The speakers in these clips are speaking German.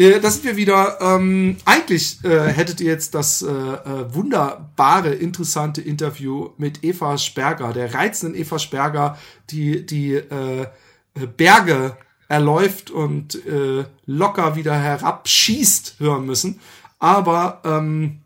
Äh, Da sind wir wieder. Ähm, eigentlich äh, hättet ihr jetzt das äh, äh, wunderbare, interessante Interview mit Eva Sperger, der reizenden Eva Sperger, die die äh, Berge erläuft und äh, locker wieder herabschießt, hören müssen. Aber ähm,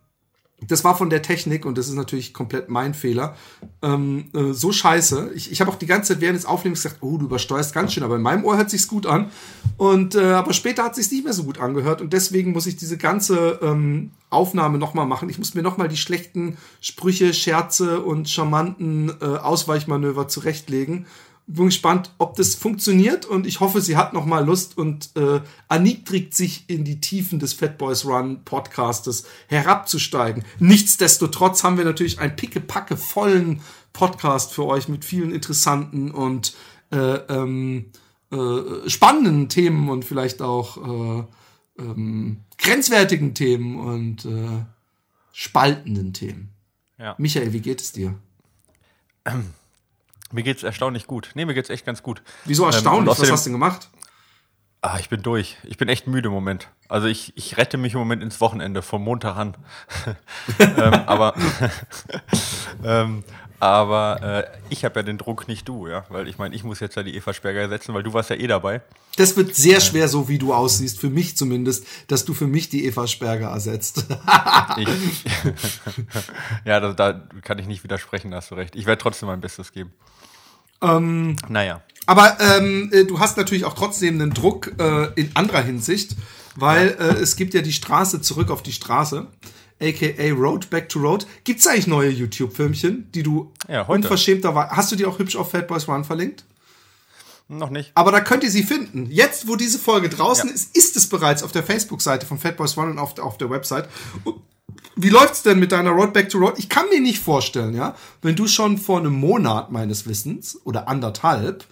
das war von der Technik und das ist natürlich komplett mein Fehler. Ähm, äh, so scheiße. Ich, ich habe auch die ganze Zeit während des Aufnehmens gesagt, oh, du übersteuerst ganz schön, aber in meinem Ohr hört sich's gut an. Und äh, aber später hat sich's nicht mehr so gut angehört und deswegen muss ich diese ganze ähm, Aufnahme nochmal machen. Ich muss mir nochmal die schlechten Sprüche, Scherze und charmanten äh, Ausweichmanöver zurechtlegen. Bin gespannt, ob das funktioniert und ich hoffe, sie hat noch mal Lust und äh, erniedrigt sich in die Tiefen des Fat Boys Run Podcastes herabzusteigen. Nichtsdestotrotz haben wir natürlich einen pickepacke vollen Podcast für euch mit vielen interessanten und äh, ähm, äh, spannenden Themen und vielleicht auch äh, ähm, grenzwertigen Themen und äh, spaltenden Themen. Ja. Michael, wie geht es dir? Mir geht's erstaunlich gut. Nee, mir geht's echt ganz gut. Wieso Ähm, erstaunlich? Was außerdem- hast du denn gemacht? Ah, ich bin durch. Ich bin echt müde im Moment. Also ich, ich rette mich im Moment ins Wochenende, vom Montag an. ähm, aber ähm, aber äh, ich habe ja den Druck, nicht du, ja. Weil ich meine, ich muss jetzt ja die Eva Sperger ersetzen, weil du warst ja eh dabei. Das wird sehr schwer, so wie du aussiehst, für mich zumindest, dass du für mich die Eva Sperger ersetzt. Ich, ja, da, da kann ich nicht widersprechen, da hast du recht. Ich werde trotzdem mein Bestes geben. Ähm, Naja. Aber ähm, äh, du hast natürlich auch trotzdem einen Druck äh, in anderer Hinsicht, weil äh, es gibt ja die Straße zurück auf die Straße, aka Road Back to Road. Gibt's eigentlich neue YouTube-Filmchen, die du Ja, heute. unverschämterweise... Hast du die auch hübsch auf Fat Boys Run verlinkt? Noch nicht. Aber da könnt ihr sie finden. Jetzt, wo diese Folge draußen Ja. ist, ist es bereits auf der Facebook-Seite von Fat Boys One und auf, auf der Website. Wie läuft's denn mit deiner Road Back to Road? Ich kann mir nicht vorstellen, ja, wenn du schon vor einem Monat meines Wissens oder anderthalb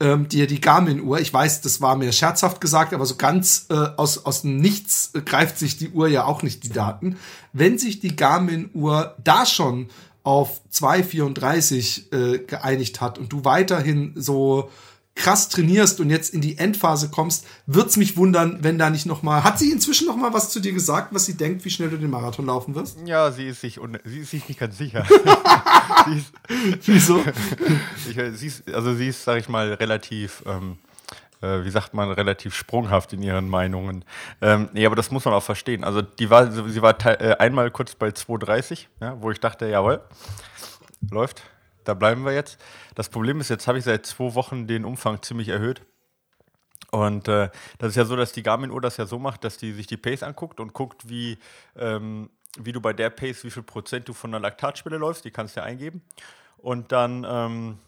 ähm, dir die Garmin-Uhr, ich weiß, das war mir scherzhaft gesagt, aber so ganz äh, aus, aus dem Nichts äh, greift sich die Uhr ja auch nicht die Daten. Wenn sich die Garmin-Uhr da schon auf 2,34 äh, geeinigt hat und du weiterhin so krass trainierst und jetzt in die Endphase kommst, wird's mich wundern, wenn da nicht noch mal hat sie inzwischen noch mal was zu dir gesagt, was sie denkt, wie schnell du den Marathon laufen wirst? Ja, sie ist sich, un sie ist sich nicht ganz sicher. sie ist, Wieso? ich, sie ist, also sie ist, sag ich mal, relativ, ähm, äh, wie sagt man, relativ sprunghaft in ihren Meinungen. Ähm, nee, aber das muss man auch verstehen. Also die war, sie war äh, einmal kurz bei 2,30, ja, wo ich dachte, jawohl, läuft, da bleiben wir jetzt. Das Problem ist, jetzt habe ich seit zwei Wochen den Umfang ziemlich erhöht. Und äh, das ist ja so, dass die Garmin-Uhr das ja so macht, dass die sich die Pace anguckt und guckt, wie, ähm, wie du bei der Pace, wie viel Prozent du von der Laktatschwelle läufst, die kannst du ja eingeben. Und dann ähm,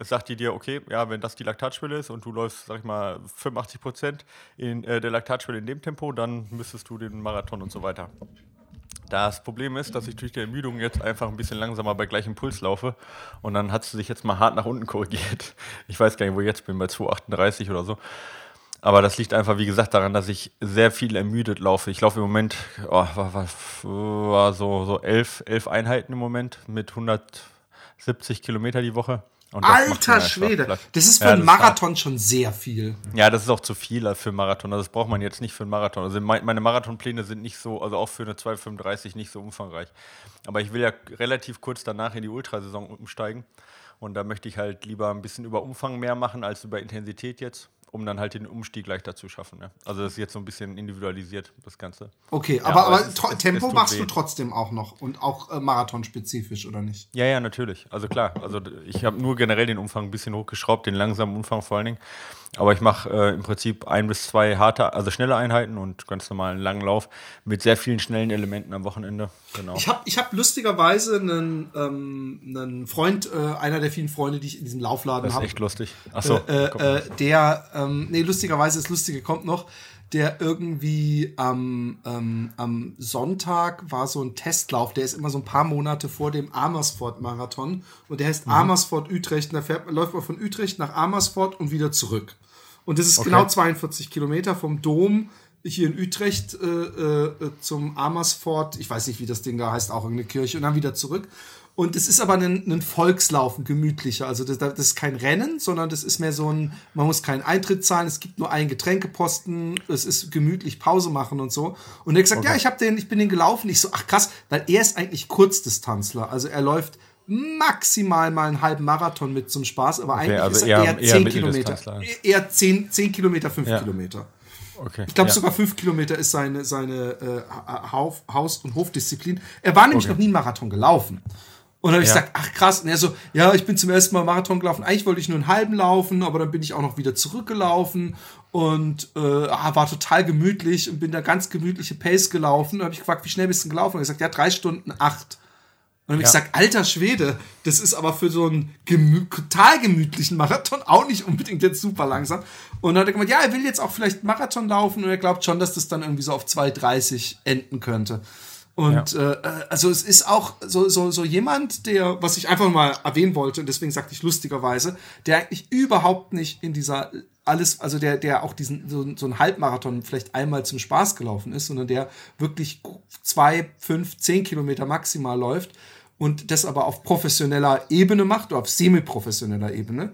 sagt die dir, okay, ja, wenn das die Laktatschwelle ist und du läufst, sag ich mal, 85 Prozent in äh, der Laktatschwelle in dem Tempo, dann müsstest du den Marathon und so weiter. Das Problem ist, dass ich durch die Ermüdung jetzt einfach ein bisschen langsamer bei gleichem Puls laufe und dann hat sie sich jetzt mal hart nach unten korrigiert. Ich weiß gar nicht, wo ich jetzt bin, bei 2,38 oder so. Aber das liegt einfach, wie gesagt, daran, dass ich sehr viel ermüdet laufe. Ich laufe im Moment oh, war, war, war so, so elf, elf Einheiten im Moment mit 170 Kilometer die Woche. Alter Schwede, das ist für Ja, einen. Marathon schon sehr viel. Ja, das ist auch zu viel für einen Marathon. Also das braucht man jetzt nicht für einen Marathon. Also mein, meine Marathonpläne sind nicht so, also auch für eine 2,35 nicht so umfangreich. Aber ich will ja relativ kurz danach in die Ultrasaison umsteigen. Und da möchte ich halt lieber ein bisschen über Umfang mehr machen als über Intensität jetzt, um dann halt den Umstieg leichter zu schaffen. Ja. Also das ist jetzt so ein bisschen individualisiert, das Ganze. Okay, Ja, aber, aber es es- Tempo es machst weh. du trotzdem auch noch und auch äh, marathonspezifisch, oder nicht? Ja, ja, natürlich. Also klar. Also ich habe nur generell den Umfang ein bisschen hochgeschraubt, den langsamen Umfang vor allen Dingen. Aber ich mache äh, im Prinzip ein bis zwei harte, also schnelle Einheiten und ganz normalen langen Lauf mit sehr vielen schnellen Elementen am Wochenende. Genau. Ich habe ich hab lustigerweise einen, ähm, einen Freund, äh, einer der vielen Freunde, die ich in diesem Laufladen das ist habe. echt lustig. Achso. äh, äh, der, ähm, nee, lustigerweise, das Lustige kommt noch, der irgendwie am, ähm, am Sonntag war so ein Testlauf, der ist immer so ein paar Monate vor dem Amersfoort-Marathon und der heißt mhm. Amersfoort-Utrecht. Da fährt, läuft man von Utrecht nach Amersfoort und wieder zurück. Und das ist okay. genau 42 Kilometer vom Dom hier in Utrecht äh, äh, zum Amersfoort. Ich weiß nicht, wie das Ding da heißt, auch irgendeine Kirche und dann wieder zurück. Und es ist aber ein, ein Volkslauf, ein gemütlicher. Also das, das, ist kein Rennen, sondern das ist mehr so ein, man muss keinen Eintritt zahlen, es gibt nur einen Getränkeposten, es ist gemütlich Pause machen und so. Und er hat gesagt, okay. ja, ich habe den, ich bin den gelaufen. Ich so, ach krass, weil er ist eigentlich Kurzdistanzler. Also er läuft maximal mal einen halben Marathon mit zum Spaß, aber okay, eigentlich also ist er eher, eher 10 Kilometer. Eher 10, 10 Kilometer, 5 ja. Kilometer. Okay, ich glaube, ja. sogar 5 Kilometer ist seine, seine äh, Haus- und Hofdisziplin. Er war nämlich okay. noch nie einen Marathon gelaufen. Und dann habe ich ja. gesagt, ach krass. Und er so, ja, ich bin zum ersten Mal Marathon gelaufen. Eigentlich wollte ich nur einen halben laufen, aber dann bin ich auch noch wieder zurückgelaufen und äh, ah, war total gemütlich und bin da ganz gemütliche Pace gelaufen. Und habe ich gefragt, wie schnell bist du gelaufen? Und er gesagt, ja, drei Stunden acht. Und dann habe ja. ich gesagt, alter Schwede, das ist aber für so einen gemü total gemütlichen Marathon auch nicht unbedingt jetzt super langsam. Und dann hat er gemeint, ja, er will jetzt auch vielleicht Marathon laufen und er glaubt schon, dass das dann irgendwie so auf 2,30 enden könnte. Und ja. äh, also es ist auch so, so, so jemand, der, was ich einfach mal erwähnen wollte, und deswegen sagte ich lustigerweise, der eigentlich überhaupt nicht in dieser alles, also der, der auch diesen, so, so ein Halbmarathon vielleicht einmal zum Spaß gelaufen ist, sondern der wirklich zwei, fünf, zehn Kilometer maximal läuft und das aber auf professioneller Ebene macht oder auf semi-professioneller Ebene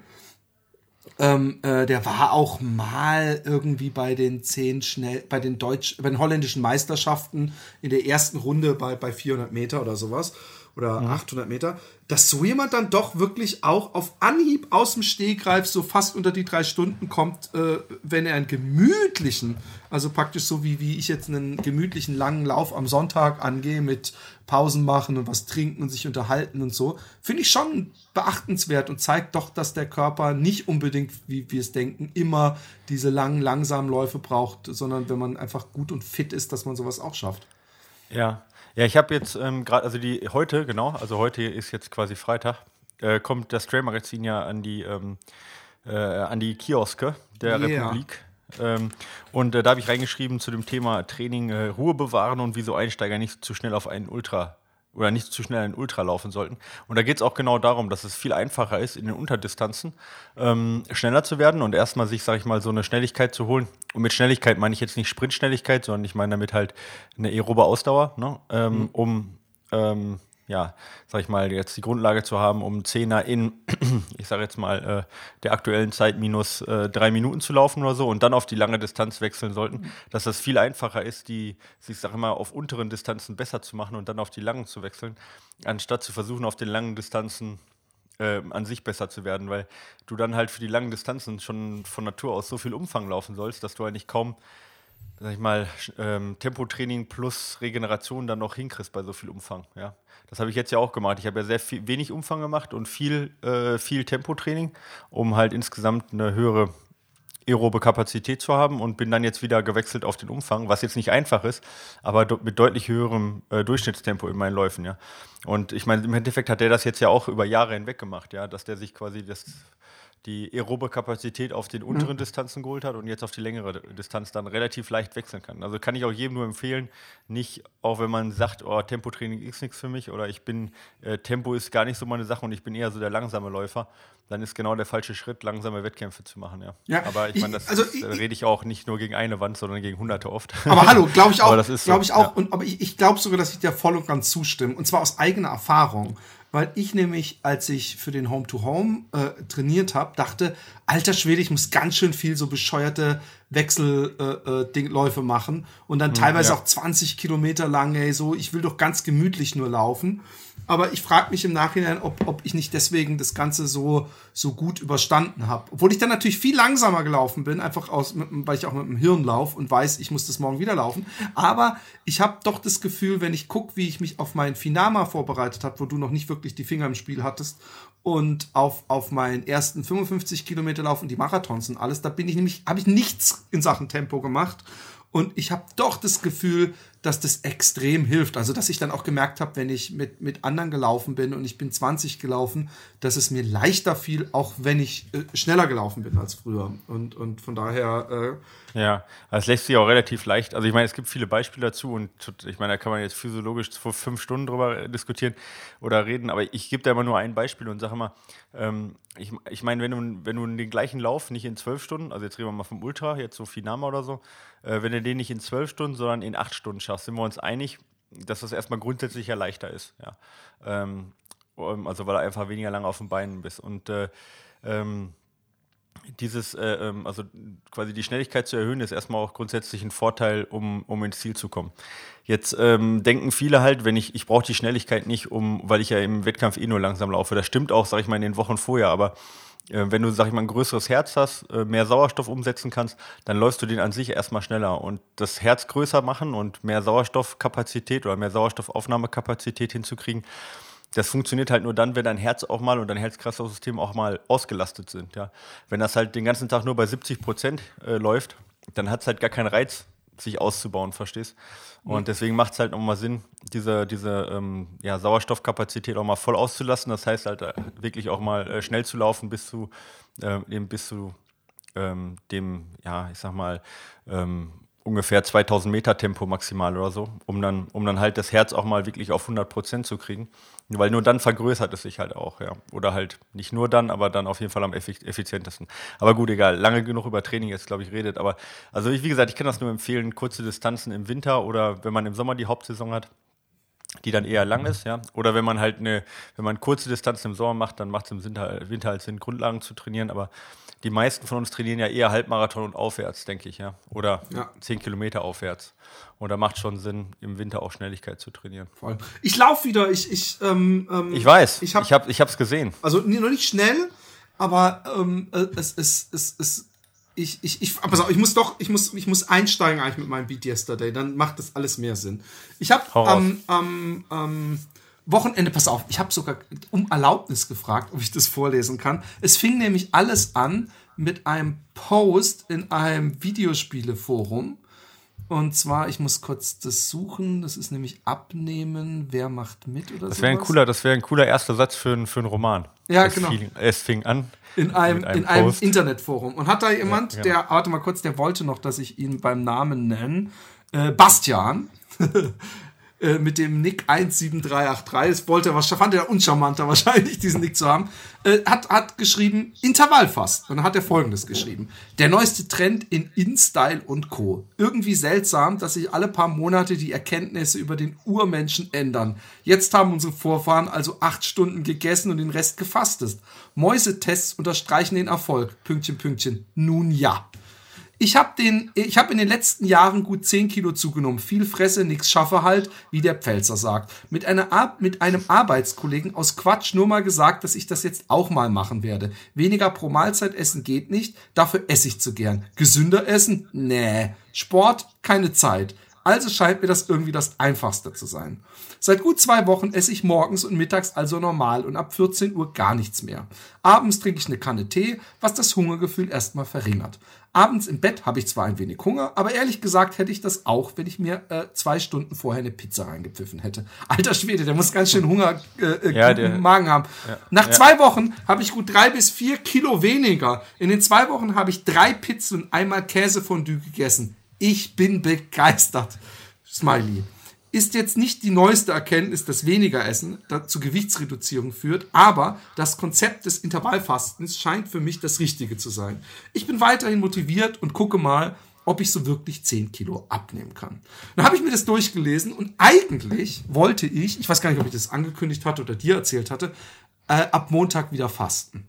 ähm, äh, der war auch mal irgendwie bei den zehn schnell, bei den deutsch, bei den holländischen Meisterschaften in der ersten Runde bei, bei 400 Meter oder sowas oder mhm. 800 Meter, dass so jemand dann doch wirklich auch auf Anhieb aus dem Stegreif so fast unter die drei Stunden kommt, äh, wenn er einen gemütlichen, also praktisch so wie, wie ich jetzt einen gemütlichen langen Lauf am Sonntag angehe mit Pausen machen und was trinken und sich unterhalten und so, finde ich schon beachtenswert und zeigt doch, dass der Körper nicht unbedingt, wie wir es denken, immer diese langen, langsamen Läufe braucht, sondern wenn man einfach gut und fit ist, dass man sowas auch schafft. Ja, ja, ich habe jetzt ähm, gerade, also die heute, genau, also heute ist jetzt quasi Freitag, äh, kommt das Trail-Magazin ja an die, ähm, äh, an die Kioske der yeah. Republik. Ähm, und äh, da habe ich reingeschrieben zu dem Thema Training äh, Ruhe bewahren und wieso Einsteiger nicht zu schnell auf einen Ultra oder nicht zu schnell einen Ultra laufen sollten. Und da geht es auch genau darum, dass es viel einfacher ist, in den Unterdistanzen ähm, schneller zu werden und erstmal sich, sag ich mal, so eine Schnelligkeit zu holen. Und mit Schnelligkeit meine ich jetzt nicht Sprintschnelligkeit, sondern ich meine damit halt eine aerobe Ausdauer, ne? ähm, mhm. um ähm, ja, sag ich mal, jetzt die Grundlage zu haben, um Zehner in, ich sage jetzt mal, äh, der aktuellen Zeit minus äh, drei Minuten zu laufen oder so und dann auf die lange Distanz wechseln sollten, dass das viel einfacher ist, die, ich sage immer, auf unteren Distanzen besser zu machen und dann auf die langen zu wechseln, anstatt zu versuchen, auf den langen Distanzen äh, an sich besser zu werden, weil du dann halt für die langen Distanzen schon von Natur aus so viel Umfang laufen sollst, dass du eigentlich kaum sag ich mal, ähm, Tempotraining plus Regeneration dann noch hinkriegst bei so viel Umfang. Ja. Das habe ich jetzt ja auch gemacht. Ich habe ja sehr viel, wenig Umfang gemacht und viel, äh, viel Tempotraining, um halt insgesamt eine höhere aerobe Kapazität zu haben und bin dann jetzt wieder gewechselt auf den Umfang, was jetzt nicht einfach ist, aber mit deutlich höherem äh, Durchschnittstempo in meinen Läufen, ja. Und ich meine, im Endeffekt hat der das jetzt ja auch über Jahre hinweg gemacht, ja, dass der sich quasi das die aerobe Kapazität auf den unteren mhm. Distanzen geholt hat und jetzt auf die längere Distanz dann relativ leicht wechseln kann. Also kann ich auch jedem nur empfehlen, nicht, auch wenn man sagt, oh, Tempotraining ist nichts für mich oder ich bin, äh, Tempo ist gar nicht so meine Sache und ich bin eher so der langsame Läufer, dann ist genau der falsche Schritt, langsame Wettkämpfe zu machen, ja. ja aber ich meine, das, also, das ich, rede ich auch nicht nur gegen eine Wand, sondern gegen hunderte oft. Aber hallo, glaube ich auch, glaube so, ich auch, ja. und, aber ich, ich glaube sogar, dass ich dir voll und ganz zustimme und zwar aus eigener Erfahrung weil ich nämlich, als ich für den Home-to-Home äh, trainiert habe, dachte, alter Schwede, ich muss ganz schön viel so bescheuerte Wechselläufe äh, äh, machen und dann hm, teilweise ja. auch 20 Kilometer lang, ey, so, ich will doch ganz gemütlich nur laufen. Aber ich frage mich im Nachhinein, ob, ob ich nicht deswegen das Ganze so, so gut überstanden habe. Obwohl ich dann natürlich viel langsamer gelaufen bin, einfach aus, mit, weil ich auch mit dem Hirn laufe und weiß, ich muss das morgen wieder laufen. Aber ich habe doch das Gefühl, wenn ich gucke, wie ich mich auf mein Finama vorbereitet habe, wo du noch nicht wirklich die Finger im Spiel hattest, und auf, auf meinen ersten 55 Kilometer Lauf und die Marathons und alles, da bin ich nämlich, habe ich nichts in Sachen Tempo gemacht. Und ich habe doch das Gefühl, dass das extrem hilft. Also, dass ich dann auch gemerkt habe, wenn ich mit, mit anderen gelaufen bin und ich bin 20 gelaufen, dass es mir leichter fiel, auch wenn ich äh, schneller gelaufen bin als früher. Und, und von daher. Äh ja, das lässt sich auch relativ leicht. Also, ich meine, es gibt viele Beispiele dazu und ich meine, da kann man jetzt physiologisch vor fünf Stunden drüber diskutieren oder reden, aber ich gebe da immer nur ein Beispiel und sage immer, ähm, ich, ich meine, wenn du, wenn du den gleichen Lauf nicht in zwölf Stunden, also jetzt reden wir mal vom Ultra, jetzt so Finama oder so, äh, wenn du den nicht in zwölf Stunden, sondern in acht Stunden schaffst, sind wir uns einig, dass das erstmal grundsätzlich ja leichter ist. Ja. Ähm, also weil du einfach weniger lange auf den Beinen bist. Und äh, ähm, dieses, äh, ähm, also quasi die Schnelligkeit zu erhöhen, ist erstmal auch grundsätzlich ein Vorteil, um, um ins Ziel zu kommen. Jetzt ähm, denken viele halt, wenn ich, ich brauche die Schnelligkeit nicht, um, weil ich ja im Wettkampf eh nur langsam laufe. Das stimmt auch, sag ich mal, in den Wochen vorher, aber wenn du, sag ich mal, ein größeres Herz hast, äh, mehr Sauerstoff umsetzen kannst, dann läufst du den an sich erstmal schneller. Und das Herz größer machen und mehr Sauerstoffkapazität oder mehr Sauerstoffaufnahmekapazität hinzukriegen, das funktioniert halt nur dann, wenn dein Herz auch mal und dein Herz-Kreislauf-System auch mal ausgelastet sind. Ja. Wenn das halt den ganzen Tag nur bei 70 Prozent äh, läuft, dann hat es halt gar keinen Reiz, sich auszubauen, verstehst? Und mhm. deswegen macht es halt nochmal Sinn, diese, diese ähm, ja, Sauerstoffkapazität auch mal voll auszulassen. Das heißt halt äh, wirklich auch mal äh, schnell zu laufen bis zu, äh, eben bis zu ähm, dem, ja, ich sag mal, ähm, ungefähr 2000 Meter Tempo maximal oder so, um dann, um dann halt das Herz auch mal wirklich auf 100 Prozent zu kriegen. Weil nur dann vergrößert es sich halt auch, ja. Oder halt nicht nur dann, aber dann auf jeden Fall am effizientesten. Aber gut, egal. Lange genug über Training jetzt, glaube ich, redet. Aber also ich, wie gesagt, ich kann das nur empfehlen, kurze Distanzen im Winter oder wenn man im Sommer die Hauptsaison hat, die dann eher lang ist, ja. Oder wenn man halt eine, wenn man kurze Distanzen im Sommer macht, dann macht es im Winter, Winter halt Sinn, Grundlagen zu trainieren. Aber die meisten von uns trainieren ja eher Halbmarathon und aufwärts, denke ich, ja. Oder ja. 10 Kilometer aufwärts. Und da macht schon Sinn, im Winter auch Schnelligkeit zu trainieren. Voll. Ich laufe wieder, ich, ich, ähm, ähm, ich weiß, ich habe ich hab, ich hab's gesehen. Also noch nicht schnell, aber ähm, äh, es, es, es, es, ich, ich, ich, pass auf, ich muss doch, ich muss, ich muss einsteigen eigentlich mit meinem Beat Yesterday, dann macht das alles mehr Sinn. Ich habe am, am, am Wochenende, pass auf, ich habe sogar um Erlaubnis gefragt, ob ich das vorlesen kann. Es fing nämlich alles an mit einem Post in einem Videospieleforum. Und zwar, ich muss kurz das suchen, das ist nämlich Abnehmen, wer macht mit oder so. Das wäre ein cooler, das wäre ein cooler erster Satz für, für einen Roman. Ja, es genau. Fing, es fing an. In einem, einem in einem Internetforum. Und hat da jemand, ja, genau. der, warte mal kurz, der wollte noch, dass ich ihn beim Namen nenne, äh, Bastian. Äh, mit dem Nick 17383, das wollte er, fand er uncharmanter wahrscheinlich, diesen Nick zu haben, äh, hat, hat geschrieben, Intervallfast. Und dann hat er folgendes geschrieben. Der neueste Trend in InStyle und Co. Irgendwie seltsam, dass sich alle paar Monate die Erkenntnisse über den Urmenschen ändern. Jetzt haben unsere Vorfahren also acht Stunden gegessen und den Rest gefastet. Mäusetests unterstreichen den Erfolg. Pünktchen, Pünktchen. Nun ja. Ich habe habe in den letzten Jahren gut 10 Kilo zugenommen. Viel Fresse, nix schaffe halt, wie der Pfälzer sagt. Mit, einer, mit einem Arbeitskollegen aus Quatsch nur mal gesagt, dass ich das jetzt auch mal machen werde. Weniger pro Mahlzeit essen geht nicht, dafür esse ich zu gern. Gesünder essen? Nee. Sport? Keine Zeit. Also scheint mir das irgendwie das Einfachste zu sein. Seit gut zwei Wochen esse ich morgens und mittags also normal und ab 14 Uhr gar nichts mehr. Abends trinke ich eine Kanne Tee, was das Hungergefühl erstmal verringert. Abends im Bett habe ich zwar ein wenig Hunger, aber ehrlich gesagt hätte ich das auch, wenn ich mir äh, zwei Stunden vorher eine Pizza reingepfiffen hätte. Alter Schwede, der muss ganz schön Hunger äh, äh ja, der, Magen haben. Ja, Nach ja. zwei Wochen habe ich gut drei bis vier Kilo weniger. In den zwei Wochen habe ich drei Pizzen und einmal Käsefondue gegessen. Ich bin begeistert. Smiley ist jetzt nicht die neueste Erkenntnis, dass weniger Essen zu Gewichtsreduzierung führt, aber das Konzept des Intervallfastens scheint für mich das Richtige zu sein. Ich bin weiterhin motiviert und gucke mal, ob ich so wirklich 10 Kilo abnehmen kann. Dann habe ich mir das durchgelesen und eigentlich wollte ich, ich weiß gar nicht, ob ich das angekündigt hatte oder dir erzählt hatte, äh, ab Montag wieder fasten.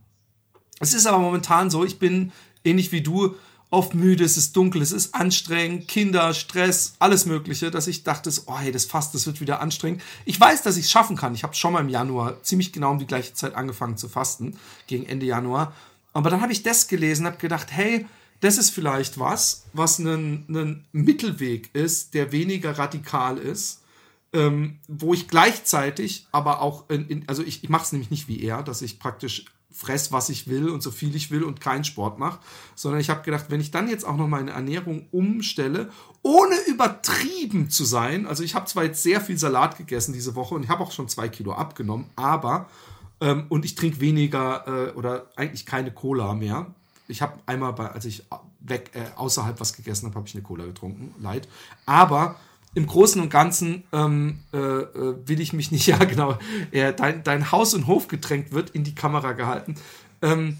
Es ist aber momentan so, ich bin ähnlich wie du oft müde, es ist dunkel, es ist anstrengend, Kinder, Stress, alles Mögliche, dass ich dachte, oh hey, das fast, das wird wieder anstrengend. Ich weiß, dass ich es schaffen kann. Ich habe schon mal im Januar ziemlich genau um die gleiche Zeit angefangen zu fasten, gegen Ende Januar. Aber dann habe ich das gelesen, habe gedacht, hey, das ist vielleicht was, was ein, ein Mittelweg ist, der weniger radikal ist, ähm, wo ich gleichzeitig aber auch, in, in, also ich, ich mache es nämlich nicht wie er, dass ich praktisch fress, was ich will und so viel ich will und keinen Sport mache, sondern ich habe gedacht, wenn ich dann jetzt auch noch meine Ernährung umstelle, ohne übertrieben zu sein, also ich habe zwar jetzt sehr viel Salat gegessen diese Woche und ich habe auch schon zwei Kilo abgenommen, aber ähm, und ich trinke weniger äh, oder eigentlich keine Cola mehr. Ich habe einmal, bei, als ich weg äh, außerhalb was gegessen habe, habe ich eine Cola getrunken, leid. Aber im Großen und Ganzen ähm, äh, äh, will ich mich nicht, ja genau, äh, dein, dein Haus- und Hofgetränk wird in die Kamera gehalten. Ähm,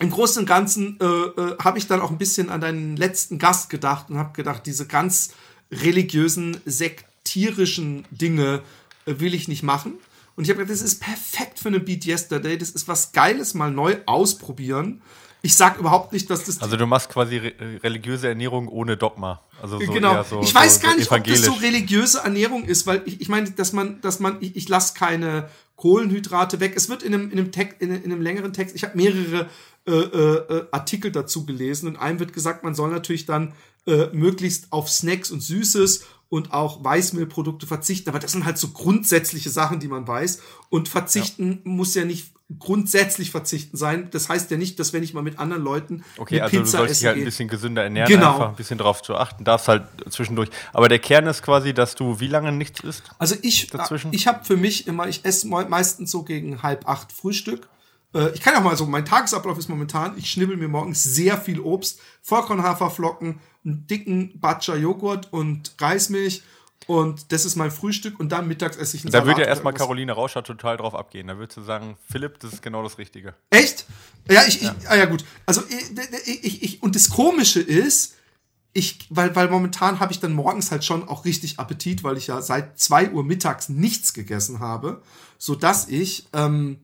Im Großen und Ganzen äh, äh, habe ich dann auch ein bisschen an deinen letzten Gast gedacht und habe gedacht, diese ganz religiösen, sektierischen Dinge äh, will ich nicht machen. Und ich habe gedacht, das ist perfekt für eine Beat Yesterday. Das ist was Geiles, mal neu ausprobieren. Ich sag überhaupt nicht, dass das. Also du machst quasi re religiöse Ernährung ohne Dogma. Also so genau. So, ich weiß so, gar nicht, ob das so religiöse Ernährung ist, weil ich, ich meine, dass man, dass man, ich, ich lasse keine Kohlenhydrate weg. Es wird in einem, in einem, Text, in, in einem längeren Text, ich habe mehrere äh, äh, Artikel dazu gelesen. und einem wird gesagt, man soll natürlich dann äh, möglichst auf Snacks und Süßes und auch Weißmehlprodukte verzichten. Aber das sind halt so grundsätzliche Sachen, die man weiß. Und verzichten ja. muss ja nicht grundsätzlich verzichten sein. Das heißt ja nicht, dass wenn ich mal mit anderen Leuten okay, also Pizza du sollst dich halt ein bisschen gesünder ernähren, genau. einfach ein bisschen darauf zu achten, darfst halt zwischendurch. Aber der Kern ist quasi, dass du wie lange nichts isst? Also ich, dazwischen? ich habe für mich immer, ich esse meistens so gegen halb acht Frühstück. Äh, ich kann auch mal so, mein Tagesablauf ist momentan, ich schnibbel mir morgens sehr viel Obst, Vollkornhaferflocken, einen dicken Batscher Joghurt und Reismilch und das ist mein Frühstück und dann mittags esse ich einen Da Salat würde ja erstmal Caroline Rauscher total drauf abgehen. Da würdest du sagen, Philipp, das ist genau das Richtige. Echt? Ja, ich, ja. ich ah ja gut. Also ich, ich, ich, und das Komische ist, ich, weil, weil momentan habe ich dann morgens halt schon auch richtig Appetit, weil ich ja seit zwei Uhr mittags nichts gegessen habe, so dass ich, ähm,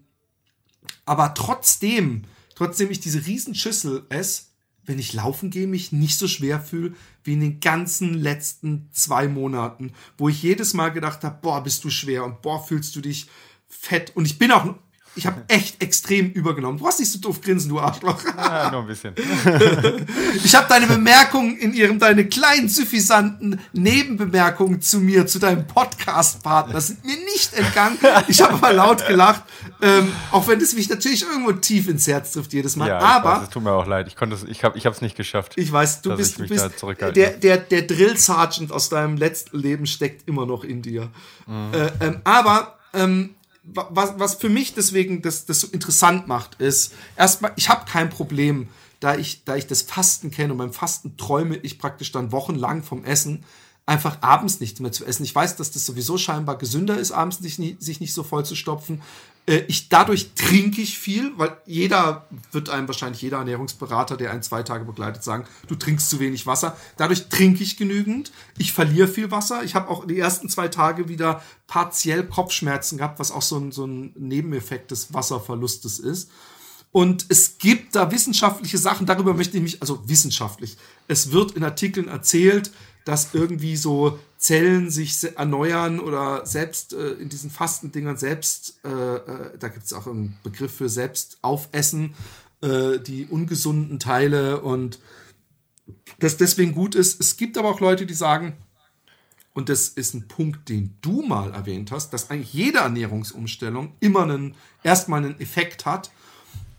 aber trotzdem, trotzdem ich diese Riesenschüssel esse, wenn ich laufen gehe, mich nicht so schwer fühle wie in den ganzen letzten zwei Monaten, wo ich jedes Mal gedacht habe, boah, bist du schwer und boah, fühlst du dich fett. Und ich bin auch ich habe echt extrem übergenommen. Du hast nicht so doof grinsen, du Arschloch. Ja, nur ein bisschen. ich habe deine Bemerkungen in ihrem, deine kleinen, suffisanten Nebenbemerkungen zu mir, zu deinem Podcast-Partner, sind mir nicht entgangen. Ich habe aber laut gelacht, ähm, auch wenn es mich natürlich irgendwo tief ins Herz trifft jedes Mal. Ja, aber es tut mir auch leid. Ich konnte ich habe, ich habe es nicht geschafft. Ich weiß, du bist, du bist der, der, der Drill Sergeant aus deinem letzten Leben steckt immer noch in dir. Mhm. Äh, ähm, aber ähm, was, was für mich deswegen das, das so interessant macht, ist, erstmal, ich habe kein Problem, da ich, da ich das Fasten kenne und beim Fasten träume ich praktisch dann wochenlang vom Essen, einfach abends nichts mehr zu essen. Ich weiß, dass das sowieso scheinbar gesünder ist, abends sich nicht, sich nicht so voll zu stopfen. Äh, ich, dadurch trinke ich viel, weil jeder, wird einem wahrscheinlich jeder Ernährungsberater, der einen zwei Tage begleitet, sagen, du trinkst zu wenig Wasser. Dadurch trinke ich genügend. Ich verliere viel Wasser. Ich habe auch die ersten zwei Tage wieder partiell Kopfschmerzen gehabt, was auch so ein, so ein Nebeneffekt des Wasserverlustes ist. Und es gibt da wissenschaftliche Sachen, darüber möchte ich mich, also wissenschaftlich. Es wird in Artikeln erzählt, dass irgendwie so Zellen sich erneuern oder selbst äh, in diesen Fastendingern selbst, äh, äh, da gibt es auch einen Begriff für selbst aufessen, äh, die ungesunden Teile und das deswegen gut ist. Es gibt aber auch Leute, die sagen, und das ist ein Punkt, den du mal erwähnt hast, dass eigentlich jede Ernährungsumstellung immer einen, erstmal einen Effekt hat.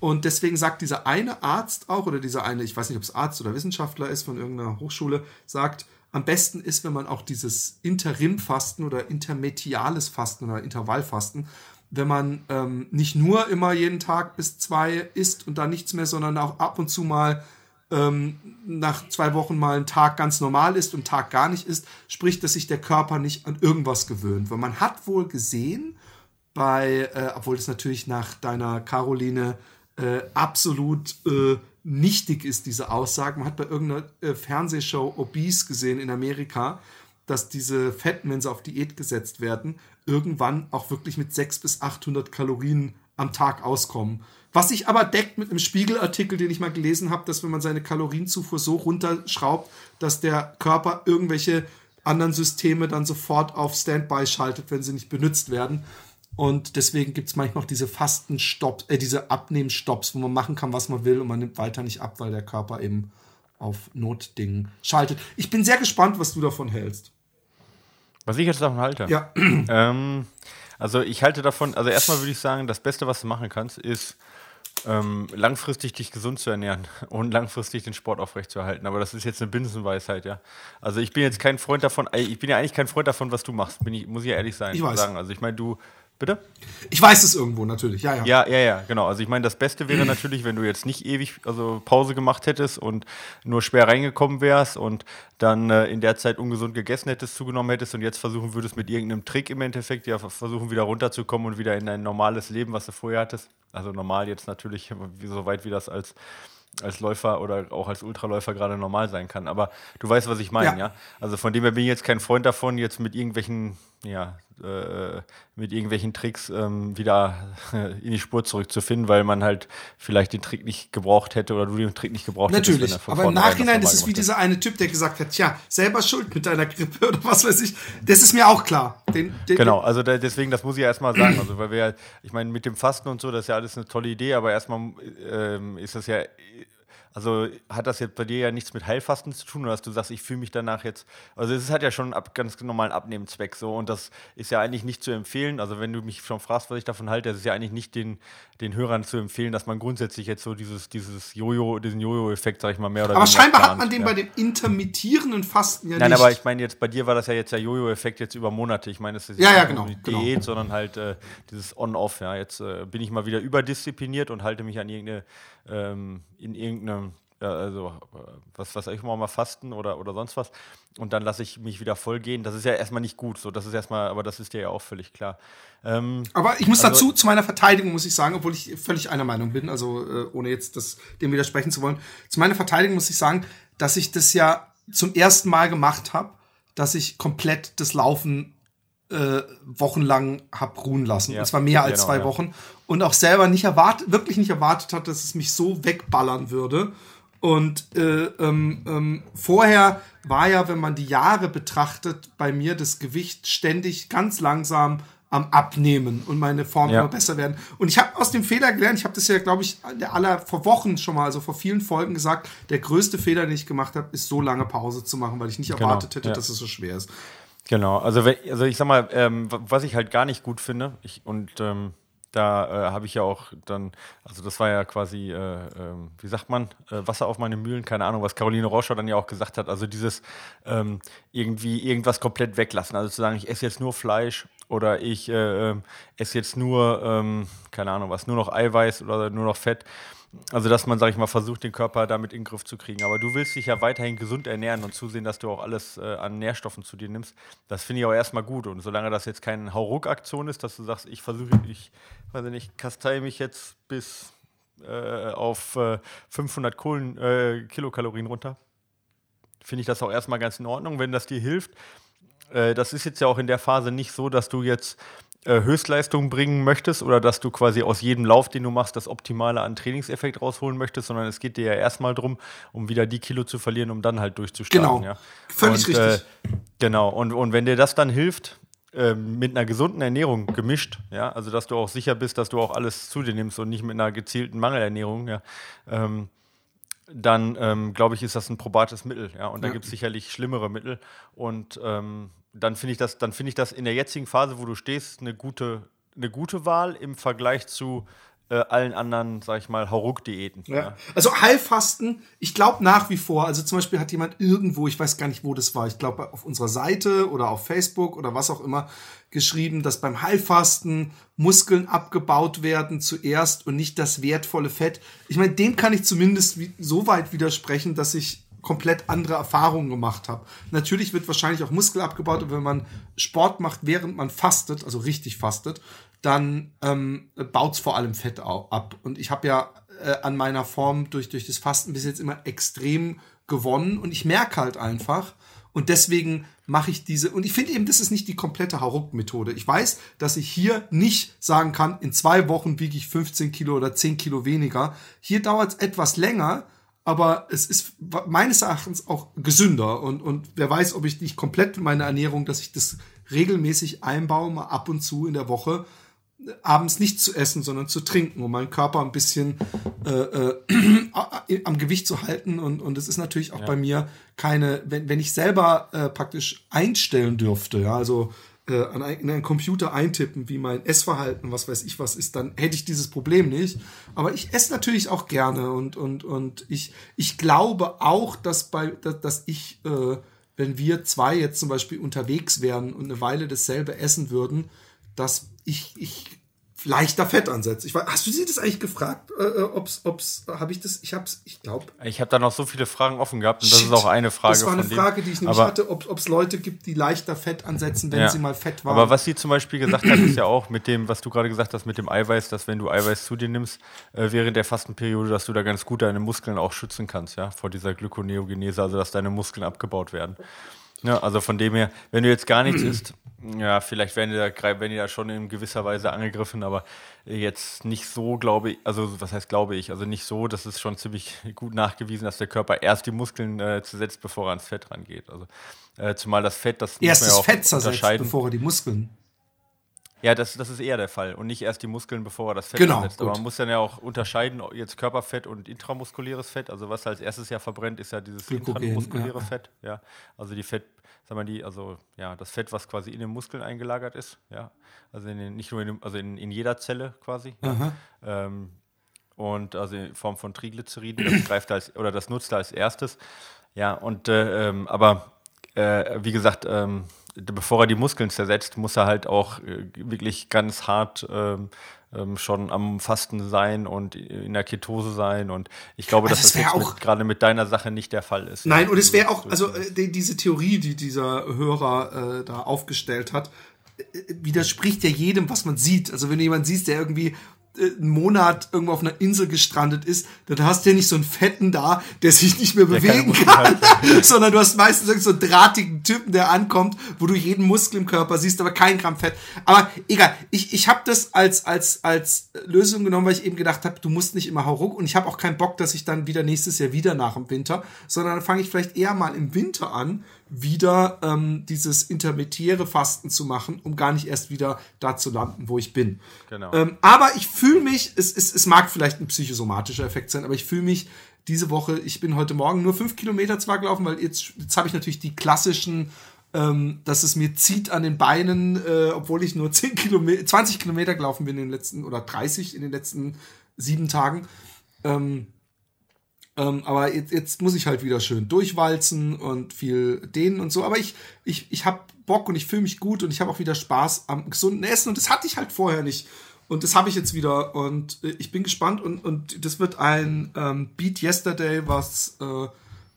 Und deswegen sagt dieser eine Arzt auch, oder dieser eine, ich weiß nicht, ob es Arzt oder Wissenschaftler ist von irgendeiner Hochschule, sagt, am besten ist, wenn man auch dieses Interimfasten oder intermediales Fasten oder Intervallfasten, wenn man ähm, nicht nur immer jeden Tag bis zwei isst und dann nichts mehr, sondern auch ab und zu mal ähm, nach zwei Wochen mal einen Tag ganz normal ist und einen Tag gar nicht isst, sprich, dass sich der Körper nicht an irgendwas gewöhnt. Weil man hat wohl gesehen, bei, äh, obwohl es natürlich nach deiner Caroline äh, absolut äh, nichtig ist, diese Aussage. Man hat bei irgendeiner äh, Fernsehshow Obese gesehen in Amerika, dass diese sie auf Diät gesetzt werden, irgendwann auch wirklich mit 600 bis 800 Kalorien am Tag auskommen. Was sich aber deckt mit einem Spiegelartikel, den ich mal gelesen habe, dass wenn man seine Kalorienzufuhr so runterschraubt, dass der Körper irgendwelche anderen Systeme dann sofort auf Standby schaltet, wenn sie nicht benutzt werden. Und deswegen gibt es manchmal auch diese Fastenstopps, äh, diese Abnehmstopps, wo man machen kann, was man will und man nimmt weiter nicht ab, weil der Körper eben auf Notdingen schaltet. Ich bin sehr gespannt, was du davon hältst. Was ich jetzt davon halte? Ja. Ähm, also ich halte davon, also erstmal würde ich sagen, das Beste, was du machen kannst, ist ähm, langfristig dich gesund zu ernähren und langfristig den Sport aufrechtzuerhalten. Aber das ist jetzt eine Binsenweisheit, ja. Also ich bin jetzt kein Freund davon, ich bin ja eigentlich kein Freund davon, was du machst, bin ich, muss ich ja ehrlich sein, ich weiß. sagen. Also ich meine, du, Bitte? Ich weiß es irgendwo natürlich, ja, ja. Ja, ja, ja, genau. Also ich meine, das Beste wäre natürlich, wenn du jetzt nicht ewig also Pause gemacht hättest und nur schwer reingekommen wärst und dann äh, in der Zeit ungesund gegessen hättest, zugenommen hättest und jetzt versuchen würdest mit irgendeinem Trick im Endeffekt ja versuchen wieder runterzukommen und wieder in dein normales Leben, was du vorher hattest. Also normal jetzt natürlich, so weit wie das als als Läufer oder auch als Ultraläufer gerade normal sein kann. Aber du weißt, was ich meine, ja. ja? Also von dem her bin ich jetzt kein Freund davon, jetzt mit irgendwelchen, ja, äh, mit irgendwelchen Tricks ähm, wieder in die Spur zurückzufinden, weil man halt vielleicht den Trick nicht gebraucht hätte oder du den Trick nicht gebraucht Natürlich. hättest. Natürlich, aber im Nachhinein ist es wie dieser eine Typ, der gesagt hat, tja, selber schuld mit deiner Grippe oder was weiß ich. Das ist mir auch klar. Den, den, genau, also da, deswegen, das muss ich ja erstmal sagen. Also, weil wir, ich meine, mit dem Fasten und so, das ist ja alles eine tolle Idee, aber erstmal ähm, ist das ja also hat das jetzt bei dir ja nichts mit Heilfasten zu tun, oder dass du sagst, ich fühle mich danach jetzt. Also es hat ja schon einen ganz normalen Abnehmenzweck so und das ist ja eigentlich nicht zu empfehlen. Also wenn du mich schon fragst, was ich davon halte, das ist ja eigentlich nicht den, den Hörern zu empfehlen, dass man grundsätzlich jetzt so dieses, dieses Jojo, diesen Jojo-Effekt, sag ich mal, mehr oder weniger. Aber scheinbar plant, hat man den ja. bei dem intermittierenden Fasten ja Nein, nicht. Nein, aber ich meine jetzt, bei dir war das ja jetzt der Jojo-Effekt jetzt über Monate. Ich meine, es ist ja, ja, genau, die genau. Diät, sondern halt äh, dieses On-Off. Ja, jetzt äh, bin ich mal wieder überdiszipliniert und halte mich an irgendeine, ähm, in irgendeinem ja, also äh, was, was ich mal fasten oder, oder sonst was. Und dann lasse ich mich wieder voll gehen. Das ist ja erstmal nicht gut. So, das ist erstmal, aber das ist dir ja auch völlig klar. Ähm, aber ich muss also, dazu, zu meiner Verteidigung muss ich sagen, obwohl ich völlig einer Meinung bin, also äh, ohne jetzt das, dem widersprechen zu wollen, zu meiner Verteidigung muss ich sagen, dass ich das ja zum ersten Mal gemacht habe, dass ich komplett das Laufen äh, wochenlang hab ruhen lassen. Ja, und zwar mehr als genau, zwei ja. Wochen. Und auch selber nicht erwartet, wirklich nicht erwartet hat, dass es mich so wegballern würde. Und äh, ähm, ähm, vorher war ja, wenn man die Jahre betrachtet, bei mir das Gewicht ständig ganz langsam am Abnehmen und meine Form ja. immer besser werden. Und ich habe aus dem Fehler gelernt, ich habe das ja, glaube ich, der aller vor Wochen schon mal, also vor vielen Folgen gesagt, der größte Fehler, den ich gemacht habe, ist so lange Pause zu machen, weil ich nicht genau, erwartet hätte, ja. dass es so schwer ist. Genau, also, also ich sag mal, ähm, was ich halt gar nicht gut finde, ich, und ähm, da äh, habe ich ja auch dann, also das war ja quasi, äh, äh, wie sagt man, äh, Wasser auf meine Mühlen, keine Ahnung, was Caroline Rauscher dann ja auch gesagt hat. Also dieses ähm, irgendwie irgendwas komplett weglassen. Also zu sagen, ich esse jetzt nur Fleisch oder ich äh, ähm, esse jetzt nur, ähm, keine Ahnung was, nur noch Eiweiß oder nur noch Fett. Also, dass man, sag ich mal, versucht, den Körper damit in den Griff zu kriegen. Aber du willst dich ja weiterhin gesund ernähren und zusehen, dass du auch alles äh, an Nährstoffen zu dir nimmst. Das finde ich auch erstmal gut. Und solange das jetzt keine Hauruck-Aktion ist, dass du sagst, ich versuche, ich weiß nicht, kastei mich jetzt bis äh, auf äh, 500 Kohlen, äh, Kilokalorien runter, finde ich das auch erstmal ganz in Ordnung, wenn das dir hilft. Äh, das ist jetzt ja auch in der Phase nicht so, dass du jetzt Höchstleistung bringen möchtest oder dass du quasi aus jedem Lauf, den du machst, das Optimale an Trainingseffekt rausholen möchtest, sondern es geht dir ja erstmal darum, um wieder die Kilo zu verlieren, um dann halt durchzustarten. Genau, ja. völlig und, richtig. Äh, genau, und, und wenn dir das dann hilft, äh, mit einer gesunden Ernährung gemischt, ja, also dass du auch sicher bist, dass du auch alles zu dir nimmst und nicht mit einer gezielten Mangelernährung, ja, ähm, dann ähm, glaube ich, ist das ein probates Mittel, ja, und da gibt es sicherlich schlimmere Mittel. Und ähm, dann finde ich das, dann finde ich das in der jetzigen Phase, wo du stehst, eine gute, eine gute Wahl im Vergleich zu äh, allen anderen, sag ich mal, Hauruck-Diäten. Ja. ja. Also Heilfasten, ich glaube nach wie vor, also zum Beispiel hat jemand irgendwo, ich weiß gar nicht, wo das war, ich glaube auf unserer Seite oder auf Facebook oder was auch immer, geschrieben, dass beim Heilfasten Muskeln abgebaut werden zuerst und nicht das wertvolle Fett. Ich meine, dem kann ich zumindest so weit widersprechen, dass ich komplett andere Erfahrungen gemacht habe. Natürlich wird wahrscheinlich auch Muskel abgebaut und wenn man Sport macht, während man fastet, also richtig fastet, dann ähm, baut es vor allem Fett ab. Und ich habe ja äh, an meiner Form durch, durch das Fasten bis jetzt immer extrem gewonnen und ich merke halt einfach, und deswegen mache ich diese, und ich finde eben, das ist nicht die komplette Hauruck-Methode. Ich weiß, dass ich hier nicht sagen kann, in zwei Wochen wiege ich 15 Kilo oder 10 Kilo weniger. Hier dauert es etwas länger, aber es ist meines Erachtens auch gesünder und, und wer weiß, ob ich nicht komplett meine Ernährung, dass ich das regelmäßig einbaue, mal ab und zu in der Woche, abends nicht zu essen, sondern zu trinken, um meinen Körper ein bisschen äh, äh, am Gewicht zu halten. Und, und es ist natürlich auch ja. bei mir keine, wenn, wenn ich selber äh, praktisch einstellen dürfte, ja, also äh, an ein, in einen Computer eintippen, wie mein Essverhalten, was weiß ich was ist, dann hätte ich dieses Problem nicht. Aber ich esse natürlich auch gerne und, und, und ich, ich glaube auch, dass bei, dass, dass ich, äh, wenn wir zwei jetzt zum Beispiel unterwegs wären und eine Weile dasselbe essen würden, dass ich, ich leichter Fett ansetzt. Ich weiß, hast du sie das eigentlich gefragt, äh, äh ob's, ob's, habe ich das, ich hab's, ich glaube. Ich habe da noch so viele Fragen offen gehabt und das ist auch eine Frage. Das war eine Frage, die ich nämlich hatte, ob es Leute gibt, die leichter Fett ansetzen, wenn ja. sie mal fett waren. Aber was sie zum Beispiel gesagt hat, ist ja auch mit dem, was du gerade gesagt hast, mit dem Eiweiß, dass wenn du Eiweiß zu dir nimmst, äh, während der Fastenperiode, dass du da ganz gut deine Muskeln auch schützen kannst, ja, vor dieser Glykoneogenese, also dass deine Muskeln abgebaut werden. Ja, also von dem her, wenn du jetzt gar nichts isst, ja, vielleicht werden die, da, werden die da schon in gewisser Weise angegriffen, aber jetzt nicht so, glaube ich, also was heißt glaube ich, also nicht so, das ist schon ziemlich gut nachgewiesen, dass der Körper erst die Muskeln äh, zersetzt, bevor er ans Fett rangeht. Also äh, zumal das Fett, das erst muss man ja auch Fett zersetzt, bevor er die Muskeln ja, das, das ist eher der Fall und nicht erst die Muskeln, bevor er das Fett genau, ansetzt. Aber man muss dann ja auch unterscheiden, jetzt Körperfett und intramuskuläres Fett. Also was als erstes ja verbrennt, ist ja dieses Glykogen, intramuskuläre ja. Fett. Ja, also die Fett, sagen wir die, also ja, das Fett, was quasi in den Muskeln eingelagert ist. Ja, also in den, nicht nur in, dem, also in, in jeder Zelle quasi. Ja. Ähm, und also in Form von Triglyceriden, das greift als oder das nutzt er als erstes. Ja, und äh, ähm, aber äh, wie gesagt, ähm, bevor er die Muskeln zersetzt, muss er halt auch äh, wirklich ganz hart ähm, ähm, schon am Fasten sein und in der Ketose sein. Und ich glaube, also dass das, das jetzt gerade mit deiner Sache nicht der Fall ist. Nein, und es wäre auch, also äh, die, diese Theorie, die dieser Hörer äh, da aufgestellt hat, äh, widerspricht ja jedem, was man sieht. Also wenn du jemanden siehst, der irgendwie einen Monat irgendwo auf einer Insel gestrandet ist, dann hast du ja nicht so einen Fetten da, der sich nicht mehr bewegen kann, sondern du hast meistens so einen drahtigen Typen, der ankommt, wo du jeden Muskel im Körper siehst, aber kein Gramm Fett. Aber egal, ich, ich habe das als, als, als Lösung genommen, weil ich eben gedacht habe, du musst nicht immer hauruck und ich habe auch keinen Bock, dass ich dann wieder nächstes Jahr wieder nach dem Winter, sondern dann fange ich vielleicht eher mal im Winter an, wieder ähm, dieses intermediäre Fasten zu machen, um gar nicht erst wieder da zu landen, wo ich bin. Genau. Ähm, aber ich fühle mich, es, es, es mag vielleicht ein psychosomatischer Effekt sein, aber ich fühle mich diese Woche, ich bin heute Morgen nur fünf Kilometer zwar gelaufen, weil jetzt, jetzt habe ich natürlich die klassischen, ähm, dass es mir zieht an den Beinen, äh, obwohl ich nur 10 Kilometer, 20 Kilometer gelaufen bin in den letzten, oder 30 in den letzten sieben Tagen. Ähm, ähm, aber jetzt, jetzt muss ich halt wieder schön durchwalzen und viel dehnen und so. Aber ich, ich, ich habe Bock und ich fühle mich gut und ich habe auch wieder Spaß am gesunden Essen. Und das hatte ich halt vorher nicht. Und das habe ich jetzt wieder. Und äh, ich bin gespannt. Und, und das wird ein ähm, Beat Yesterday, was, äh,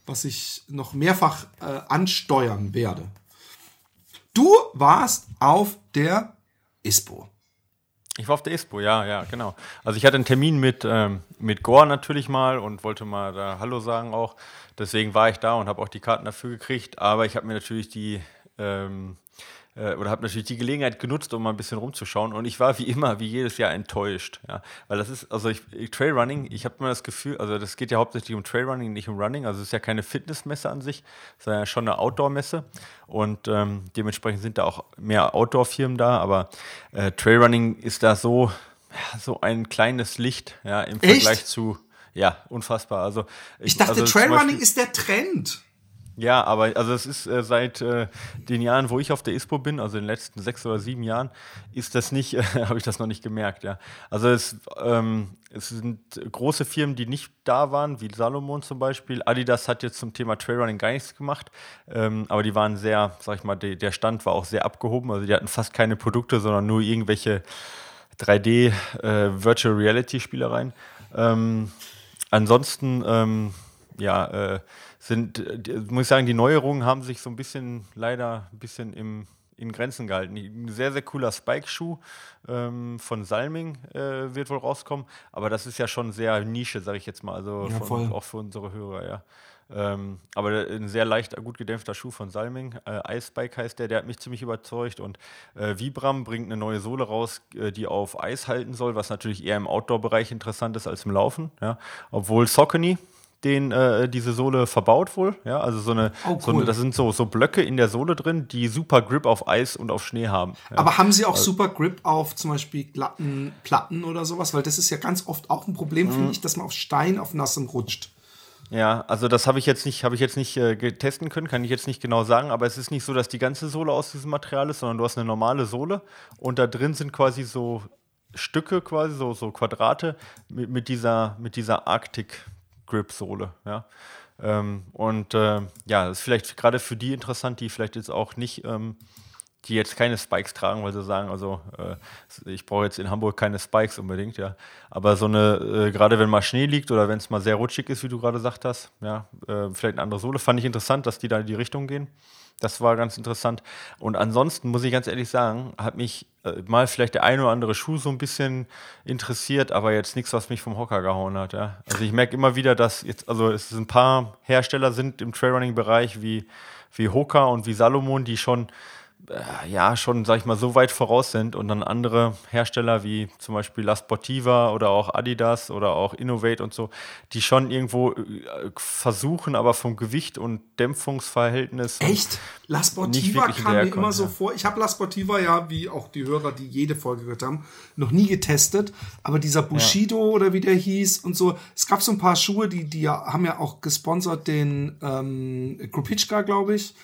was ich noch mehrfach äh, ansteuern werde. Du warst auf der ISPO. Ich war auf der ISPO, ja, ja, genau. Also ich hatte einen Termin mit, ähm, mit Gore natürlich mal und wollte mal da Hallo sagen auch. Deswegen war ich da und habe auch die Karten dafür gekriegt. Aber ich habe mir natürlich die ähm, äh, oder habe natürlich die Gelegenheit genutzt, um mal ein bisschen rumzuschauen. Und ich war wie immer, wie jedes Jahr enttäuscht. Ja? Weil das ist, also ich, Trailrunning, ich habe immer das Gefühl, also das geht ja hauptsächlich um Trailrunning, nicht um Running. Also es ist ja keine Fitnessmesse an sich, sondern ja schon eine Outdoor-Messe. Und ähm, dementsprechend sind da auch mehr Outdoor-Firmen da. Aber äh, Trailrunning ist da so, ja, so ein kleines Licht ja, im Echt? Vergleich zu. Ja, unfassbar. Also ich, ich dachte, also Trailrunning ist der Trend. Ja, aber also es ist äh, seit äh, den Jahren, wo ich auf der ISPO bin, also in den letzten sechs oder sieben Jahren, ist das nicht, äh, habe ich das noch nicht gemerkt, ja. Also es, ähm, es sind große Firmen, die nicht da waren, wie Salomon zum Beispiel. Adidas hat jetzt zum Thema Trailrunning gar nichts gemacht, ähm, aber die waren sehr, sag ich mal, de, der Stand war auch sehr abgehoben. Also die hatten fast keine Produkte, sondern nur irgendwelche 3D äh, Virtual Reality Spielereien. Ähm, ansonsten, ähm, ja, äh, sind, äh, muss ich sagen, die Neuerungen haben sich so ein bisschen, leider ein bisschen im, in Grenzen gehalten. Ein sehr, sehr cooler Spike-Schuh ähm, von Salming äh, wird wohl rauskommen, aber das ist ja schon sehr Nische, sage ich jetzt mal, also ja, von, auch für unsere Hörer, ja. Ähm, aber ein sehr leicht, gut gedämpfter Schuh von Salming, äh, Ice Spike heißt der, der hat mich ziemlich überzeugt und äh, Vibram bringt eine neue Sohle raus, äh, die auf Eis halten soll, was natürlich eher im Outdoor-Bereich interessant ist als im Laufen, ja. Obwohl Saucony, den äh, diese Sohle verbaut wohl. Ja, also so eine, oh, cool. so eine, das sind so, so Blöcke in der Sohle drin, die super Grip auf Eis und auf Schnee haben. Ja. Aber haben sie auch also, super Grip auf zum Beispiel glatten Platten oder sowas? Weil das ist ja ganz oft auch ein Problem, finde mhm. ich, dass man auf Stein auf nassem rutscht. Ja, also das habe ich jetzt nicht, habe ich jetzt nicht äh, testen können, kann ich jetzt nicht genau sagen, aber es ist nicht so, dass die ganze Sohle aus diesem Material ist, sondern du hast eine normale Sohle und da drin sind quasi so Stücke, quasi so, so Quadrate mit, mit dieser, mit dieser Arctic Grip Sohle, ja. Ähm, und äh, ja, das ist vielleicht gerade für die interessant, die vielleicht jetzt auch nicht ähm, die jetzt keine Spikes tragen, weil sie sagen, also äh, ich brauche jetzt in Hamburg keine Spikes unbedingt, ja. Aber so eine, äh, gerade wenn mal Schnee liegt oder wenn es mal sehr rutschig ist, wie du gerade gesagt hast, ja, äh, vielleicht eine andere Sohle, fand ich interessant, dass die da in die Richtung gehen. Das war ganz interessant. Und ansonsten muss ich ganz ehrlich sagen, hat mich äh, mal vielleicht der eine oder andere Schuh so ein bisschen interessiert, aber jetzt nichts, was mich vom Hocker gehauen hat. Ja. Also ich merke immer wieder, dass jetzt, also es ein paar Hersteller sind im Trailrunning-Bereich wie, wie Hoka und wie Salomon, die schon äh, ja schon, sag ich mal, so weit voraus sind und dann andere Hersteller wie zum Beispiel La Sportiva oder auch Adidas oder auch Innovate und so, die schon irgendwo äh, versuchen, aber vom Gewicht und Dämpfungsverhältnis. Echt? La Sportiva kam mir immer so vor. Ich habe La Sportiva ja, wie auch die Hörer, die jede Folge gehört haben, noch nie getestet. Aber dieser Bushido ja. oder wie der hieß und so, es gab so ein paar Schuhe, die, die haben ja auch gesponsert den ähm, Krupitschka, glaube ich.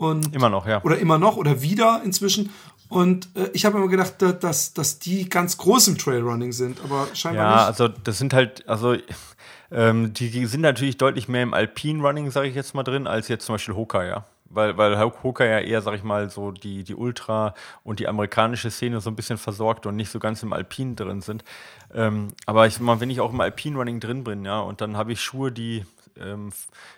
Und, immer noch, ja. Oder immer noch oder wieder inzwischen. Und äh, ich habe immer gedacht, dass, dass die ganz groß im Trailrunning sind, aber scheinbar ja, nicht. Ja, also das sind halt, also ähm, die sind natürlich deutlich mehr im Alpine Running, sage ich jetzt mal drin, als jetzt zum Beispiel Hoka, ja. Weil, weil Hoka ja eher, sag ich mal, so die, die Ultra und die amerikanische Szene so ein bisschen versorgt und nicht so ganz im Alpin drin sind. Ähm, aber ich wenn ich auch im Alpine Running drin bin, ja, und dann habe ich Schuhe, die ähm,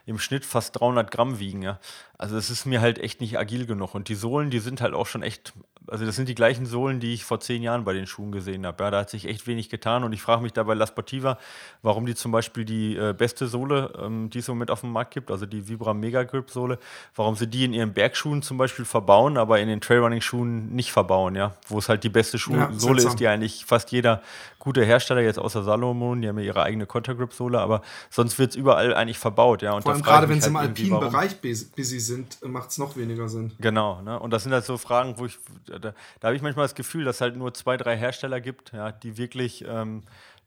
im Schnitt fast 300 Gramm wiegen, ja. Also es ist mir halt echt nicht agil genug. Und die Sohlen, die sind halt auch schon echt, also das sind die gleichen Sohlen, die ich vor zehn Jahren bei den Schuhen gesehen habe. Ja, da hat sich echt wenig getan. Und ich frage mich dabei La Sportiva, warum die zum Beispiel die äh, beste Sohle, ähm, die es im Moment auf dem Markt gibt, also die Vibram Mega Grip Sohle, warum sie die in ihren Bergschuhen zum Beispiel verbauen, aber in den Trailrunning-Schuhen nicht verbauen, ja. Wo es halt die beste Schuh ja, Sohle ist, die eigentlich fast jeder gute Hersteller, jetzt außer Salomon, die haben ja ihre eigene Contagrip-Sohle, aber sonst wird es überall eigentlich verbaut, ja. Und Vor allem gerade, wenn sie halt im alpinen Bereich busy sind sind, macht es noch weniger Sinn. Genau, ne? und das sind halt so Fragen, wo ich, da, da habe ich manchmal das Gefühl, dass es halt nur zwei, drei Hersteller gibt, ja, die wirklich ähm,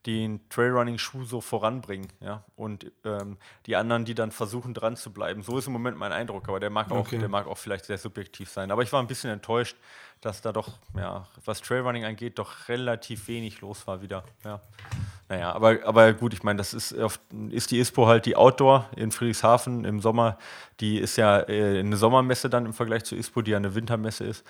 den Trailrunning-Schuh so voranbringen, ja, und ähm, die anderen, die dann versuchen dran zu bleiben. So ist im Moment mein Eindruck, aber der mag auch, okay. der mag auch vielleicht sehr subjektiv sein. Aber ich war ein bisschen enttäuscht, dass da doch, ja, was Trailrunning angeht, doch relativ wenig los war wieder, ja. Naja, aber, aber gut, ich meine, das ist, oft, ist die ISPO halt die Outdoor in Friedrichshafen im Sommer. Die ist ja äh, eine Sommermesse dann im Vergleich zur ISPO, die ja eine Wintermesse ist.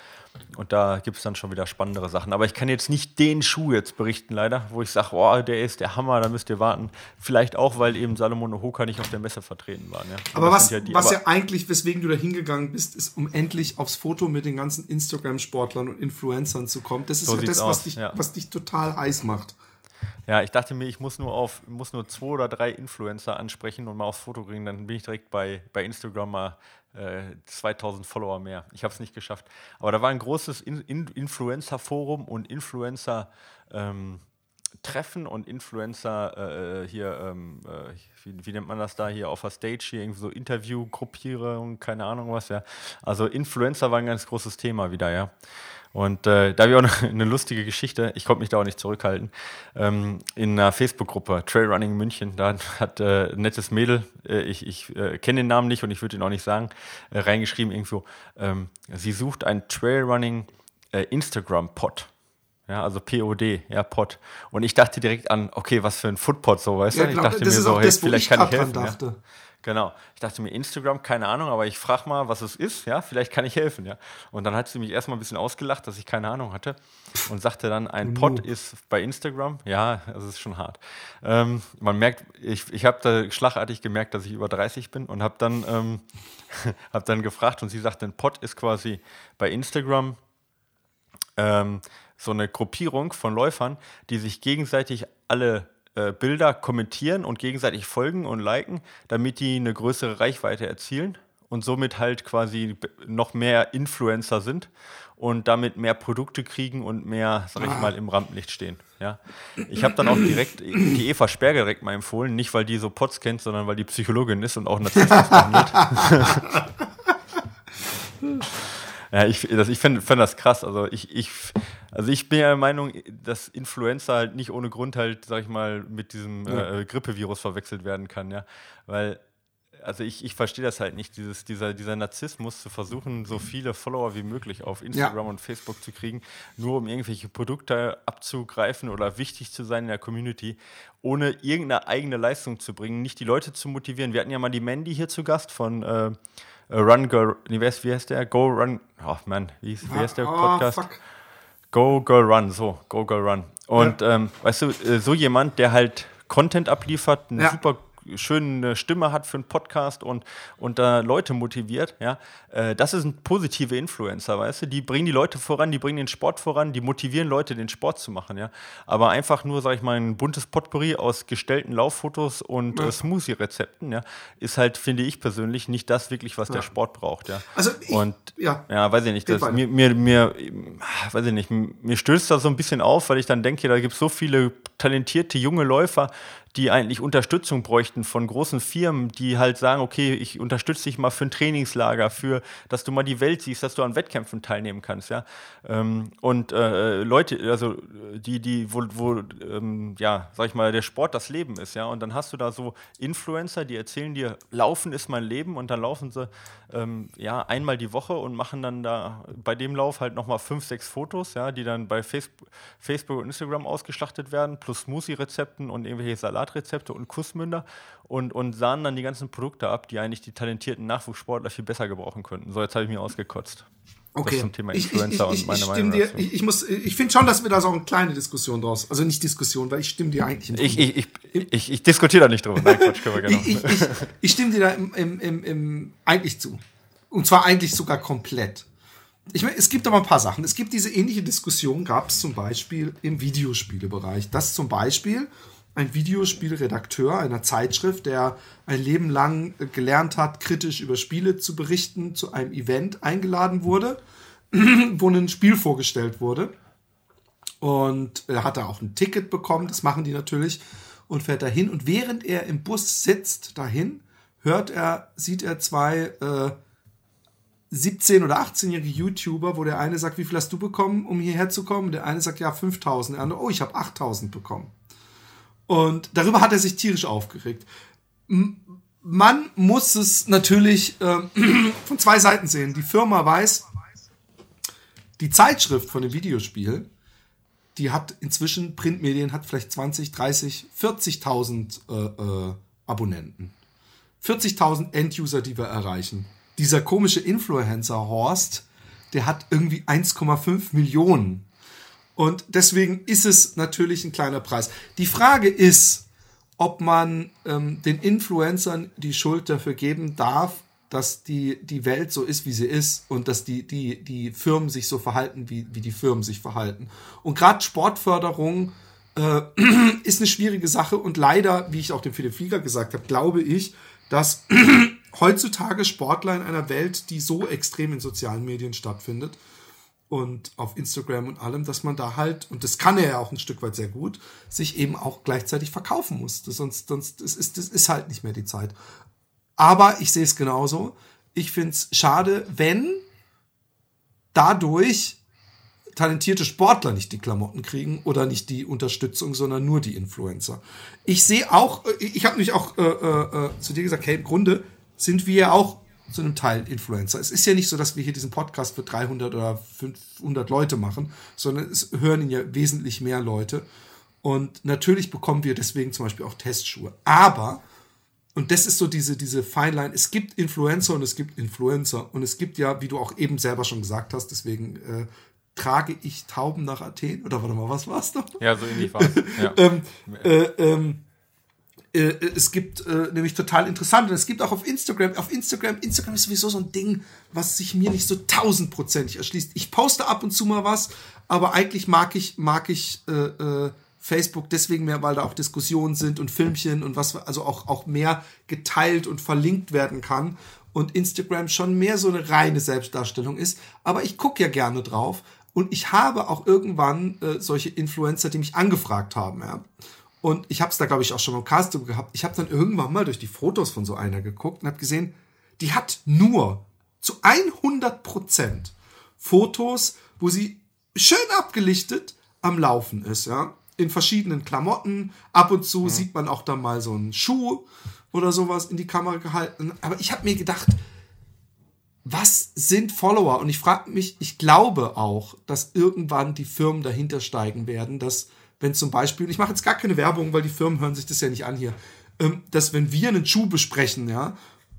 Und da gibt es dann schon wieder spannendere Sachen. Aber ich kann jetzt nicht den Schuh jetzt berichten, leider, wo ich sage, oh, der ist der Hammer, da müsst ihr warten. Vielleicht auch, weil eben Salomon und Hoka nicht auf der Messe vertreten waren. Ja. Aber was, ja, die, was aber ja eigentlich, weswegen du da hingegangen bist, ist, um endlich aufs Foto mit den ganzen Instagram-Sportlern und Influencern zu kommen. Das ist so ja das, was dich, ja. was dich total heiß macht. Ja, ich dachte mir, ich muss nur auf, muss nur zwei oder drei Influencer ansprechen und mal aufs Foto kriegen, dann bin ich direkt bei, bei Instagram mal äh, 2000 Follower mehr. Ich habe es nicht geschafft. Aber da war ein großes In In Influencer-Forum und Influencer- ähm, Treffen und Influencer äh, äh hier, ähm, äh, wie, wie, nennt man das da hier auf der Stage hier, irgendwie so Interviewgruppierung, keine Ahnung was, ja. Also Influencer war ein ganz großes Thema wieder, ja. Und äh, da habe ich auch eine lustige Geschichte, ich konnte mich da auch nicht zurückhalten. Ähm, in einer Facebook-Gruppe, Trailrunning München, da hat äh, ein nettes Mädel, äh, ich, ich äh, kenne den Namen nicht und ich würde ihn auch nicht sagen, äh, reingeschrieben irgendwo, ähm, sie sucht ein Trailrunning Instagram-Pod. Ja, also POD, ja, Pod. Und ich dachte direkt an, okay, was für ein Footpod so, weißt ja, du? Ich dachte mir so, hey, vielleicht kann ich helfen. Ja. Genau. Ich dachte mir, Instagram, keine Ahnung, aber ich frage mal, was es ist, ja, vielleicht kann ich helfen, ja. Und dann hat sie mich erstmal ein bisschen ausgelacht, dass ich keine Ahnung hatte und sagte dann, ein Pod ist bei Instagram, ja, das ist schon hart. Ähm, man merkt, ich, ich habe da schlagartig gemerkt, dass ich über 30 bin und habe dann, ähm, hab dann gefragt und sie sagte, ein Pod ist quasi bei Instagram ähm, so eine Gruppierung von Läufern, die sich gegenseitig alle äh, Bilder kommentieren und gegenseitig folgen und liken, damit die eine größere Reichweite erzielen und somit halt quasi noch mehr Influencer sind und damit mehr Produkte kriegen und mehr, sag ich mal, im Rampenlicht stehen. Ja. Ich habe dann auch direkt die Eva Sperger direkt mal empfohlen, nicht weil die so Pots kennt, sondern weil die Psychologin ist und auch Narzissmus behandelt. ja, ich, das, ich finde find das krass. Also ich, ich Also ich bin ja der Meinung, dass Influenza halt nicht ohne Grund halt, sag ich mal, mit diesem Ja. äh, Grippevirus verwechselt werden kann, ja. Weil, also ich, ich verstehe das halt nicht, dieses, dieser, dieser Narzissmus zu versuchen, so viele Follower wie möglich auf Instagram und Facebook zu kriegen, nur um irgendwelche Produkte abzugreifen oder wichtig zu sein in der Community, ohne irgendeine eigene Leistung zu bringen, nicht die Leute zu motivieren. Wir hatten ja mal die Mandy hier zu Gast von äh, äh, Run Girl, nee, wie heißt der? Go Run, oh Mann, wie, wie heißt der Ah, Podcast? fuck. Go Girl Run, so, Go Girl Run. Und ähm, weißt du, äh, so jemand, der halt Content abliefert, eine Ja. super schöne Stimme hat für einen Podcast und, und da Leute motiviert, ja, äh, das sind positive Influencer, weißt du, die bringen die Leute voran, die bringen den Sport voran, die motivieren Leute, den Sport zu machen, ja. Aber einfach nur, sag ich mal, ein buntes Potpourri aus gestellten Lauffotos und äh, Smoothie-Rezepten, ja, ist halt, finde ich persönlich, nicht das wirklich, was der Sport braucht, ja. Also ich- und ja. ja, weiß ich nicht. Das, mir, mir, mir, weiß ich nicht, mir stößt das so ein bisschen auf, weil ich dann denke, da gibt es so viele talentierte junge Läufer, die eigentlich Unterstützung bräuchten von großen Firmen, die halt sagen, okay, ich unterstütze dich mal für ein Trainingslager, für, dass du mal die Welt siehst, dass du an Wettkämpfen teilnehmen kannst, ja. Ähm, und äh, Leute, also die, die, wo, wo ähm, ja, sag ich mal, der Sport das Leben ist, ja. Und dann hast du da so Influencer, die erzählen dir, Laufen ist mein Leben und dann laufen sie ähm, ja einmal die Woche und machen dann da bei dem Lauf halt nochmal fünf, sechs Fotos, ja, die dann bei Facebook, und Instagram ausgeschlachtet werden, plus Smoothie-Rezepten und irgendwelche Salatrezepte und Kussmünder und, und sahen dann die ganzen Produkte ab, die eigentlich die talentierten Nachwuchssportler viel besser gebrauchen könnten. So, jetzt habe ich mir ausgekotzt. Okay. Das zum Thema Ich- ich- Influencer ich, ich, und meine ich Meinung dir, dazu. ich, muss, ich finde schon, dass wir da so eine kleine Diskussion draus, also nicht Diskussion, weil ich stimme dir eigentlich im Ich, ich, ich, ich, ich diskutiere da nicht drüber. Nein, Quatsch, können wir gerne ich, ich, ich, ich stimme dir da im, im, im, im eigentlich zu. Und zwar eigentlich sogar komplett. Ich meine, es gibt aber ein paar Sachen. Es gibt diese ähnliche Diskussion, gab es zum Beispiel im Videospielebereich. Dass zum Beispiel ein Videospielredakteur einer Zeitschrift, der ein Leben lang gelernt hat, kritisch über Spiele zu berichten, zu einem Event eingeladen wurde, wo ein Spiel vorgestellt wurde. Und er hat da auch ein Ticket bekommen, das machen die natürlich, und fährt dahin. Und während er im Bus sitzt dahin, hört er, sieht er zwei äh, 17- oder 18-jährige YouTuber, wo der eine sagt, wie viel hast du bekommen, um hierher zu kommen? Der eine sagt, ja, 5000. Der andere, oh, ich habe 8000 bekommen. Und darüber hat er sich tierisch aufgeregt. Man muss es natürlich ähm, von zwei Seiten sehen. Die Firma weiß, die Zeitschrift von dem Videospiel, die hat inzwischen, Printmedien hat vielleicht 20, 30, 40.000 äh, äh, Abonnenten. 40.000 End-User, die wir erreichen. Dieser komische Influencer Horst, der hat irgendwie 1,5 Millionen. Und deswegen ist es natürlich ein kleiner Preis. Die Frage ist, ob man ähm, den Influencern die Schuld dafür geben darf, dass die, die Welt so ist, wie sie ist und dass die, die, die Firmen sich so verhalten, wie, wie die Firmen sich verhalten. Und gerade Sportförderung äh, ist eine schwierige Sache und leider, wie ich auch dem Philipp Flieger gesagt habe, glaube ich, dass heutzutage Sportler in einer Welt, die so extrem in sozialen Medien stattfindet und auf Instagram und allem, dass man da halt, und das kann er ja auch ein Stück weit sehr gut, sich eben auch gleichzeitig verkaufen muss. Das, sonst, sonst das ist, das ist halt nicht mehr die Zeit. Aber ich sehe es genauso. Ich finde es schade, wenn dadurch talentierte Sportler nicht die Klamotten kriegen oder nicht die Unterstützung, sondern nur die Influencer. Ich sehe auch, ich habe mich auch äh, äh, äh, zu dir gesagt, hey, im Grunde sind wir ja auch zu einem Teil Influencer. Es ist ja nicht so, dass wir hier diesen Podcast für 300 oder 500 Leute machen, sondern es hören ihn ja wesentlich mehr Leute. Und natürlich bekommen wir deswegen zum Beispiel auch Testschuhe. Aber und das ist so diese, diese Feinline. Es gibt Influencer und es gibt Influencer. Und es gibt ja, wie du auch eben selber schon gesagt hast, deswegen äh, trage ich Tauben nach Athen. Oder warte mal, was war's noch? Ja, so ähnlich war es. Ja. ähm, äh, ähm, äh, es gibt äh, nämlich total interessant und es gibt auch auf Instagram, auf Instagram, Instagram ist sowieso so ein Ding, was sich mir nicht so tausendprozentig erschließt. Ich poste ab und zu mal was, aber eigentlich mag ich, mag ich äh, äh, Facebook deswegen mehr, weil da auch Diskussionen sind und Filmchen und was, also auch, auch mehr geteilt und verlinkt werden kann und Instagram schon mehr so eine reine Selbstdarstellung ist. Aber ich gucke ja gerne drauf und ich habe auch irgendwann äh, solche Influencer, die mich angefragt haben, ja. Und ich habe es da, glaube ich, auch schon mal im Casting gehabt. Ich habe dann irgendwann mal durch die Fotos von so einer geguckt und habe gesehen, die hat nur zu 100 Prozent Fotos, wo sie schön abgelichtet am Laufen ist, ja. In verschiedenen Klamotten. Ab und zu sieht man auch da mal so einen Schuh oder sowas in die Kamera gehalten. Aber ich habe mir gedacht, was sind Follower? Und ich frage mich, ich glaube auch, dass irgendwann die Firmen dahinter steigen werden, dass wenn zum Beispiel, ich mache jetzt gar keine Werbung, weil die Firmen hören sich das ja nicht an hier, ähm, dass wenn wir einen Schuh besprechen, ja,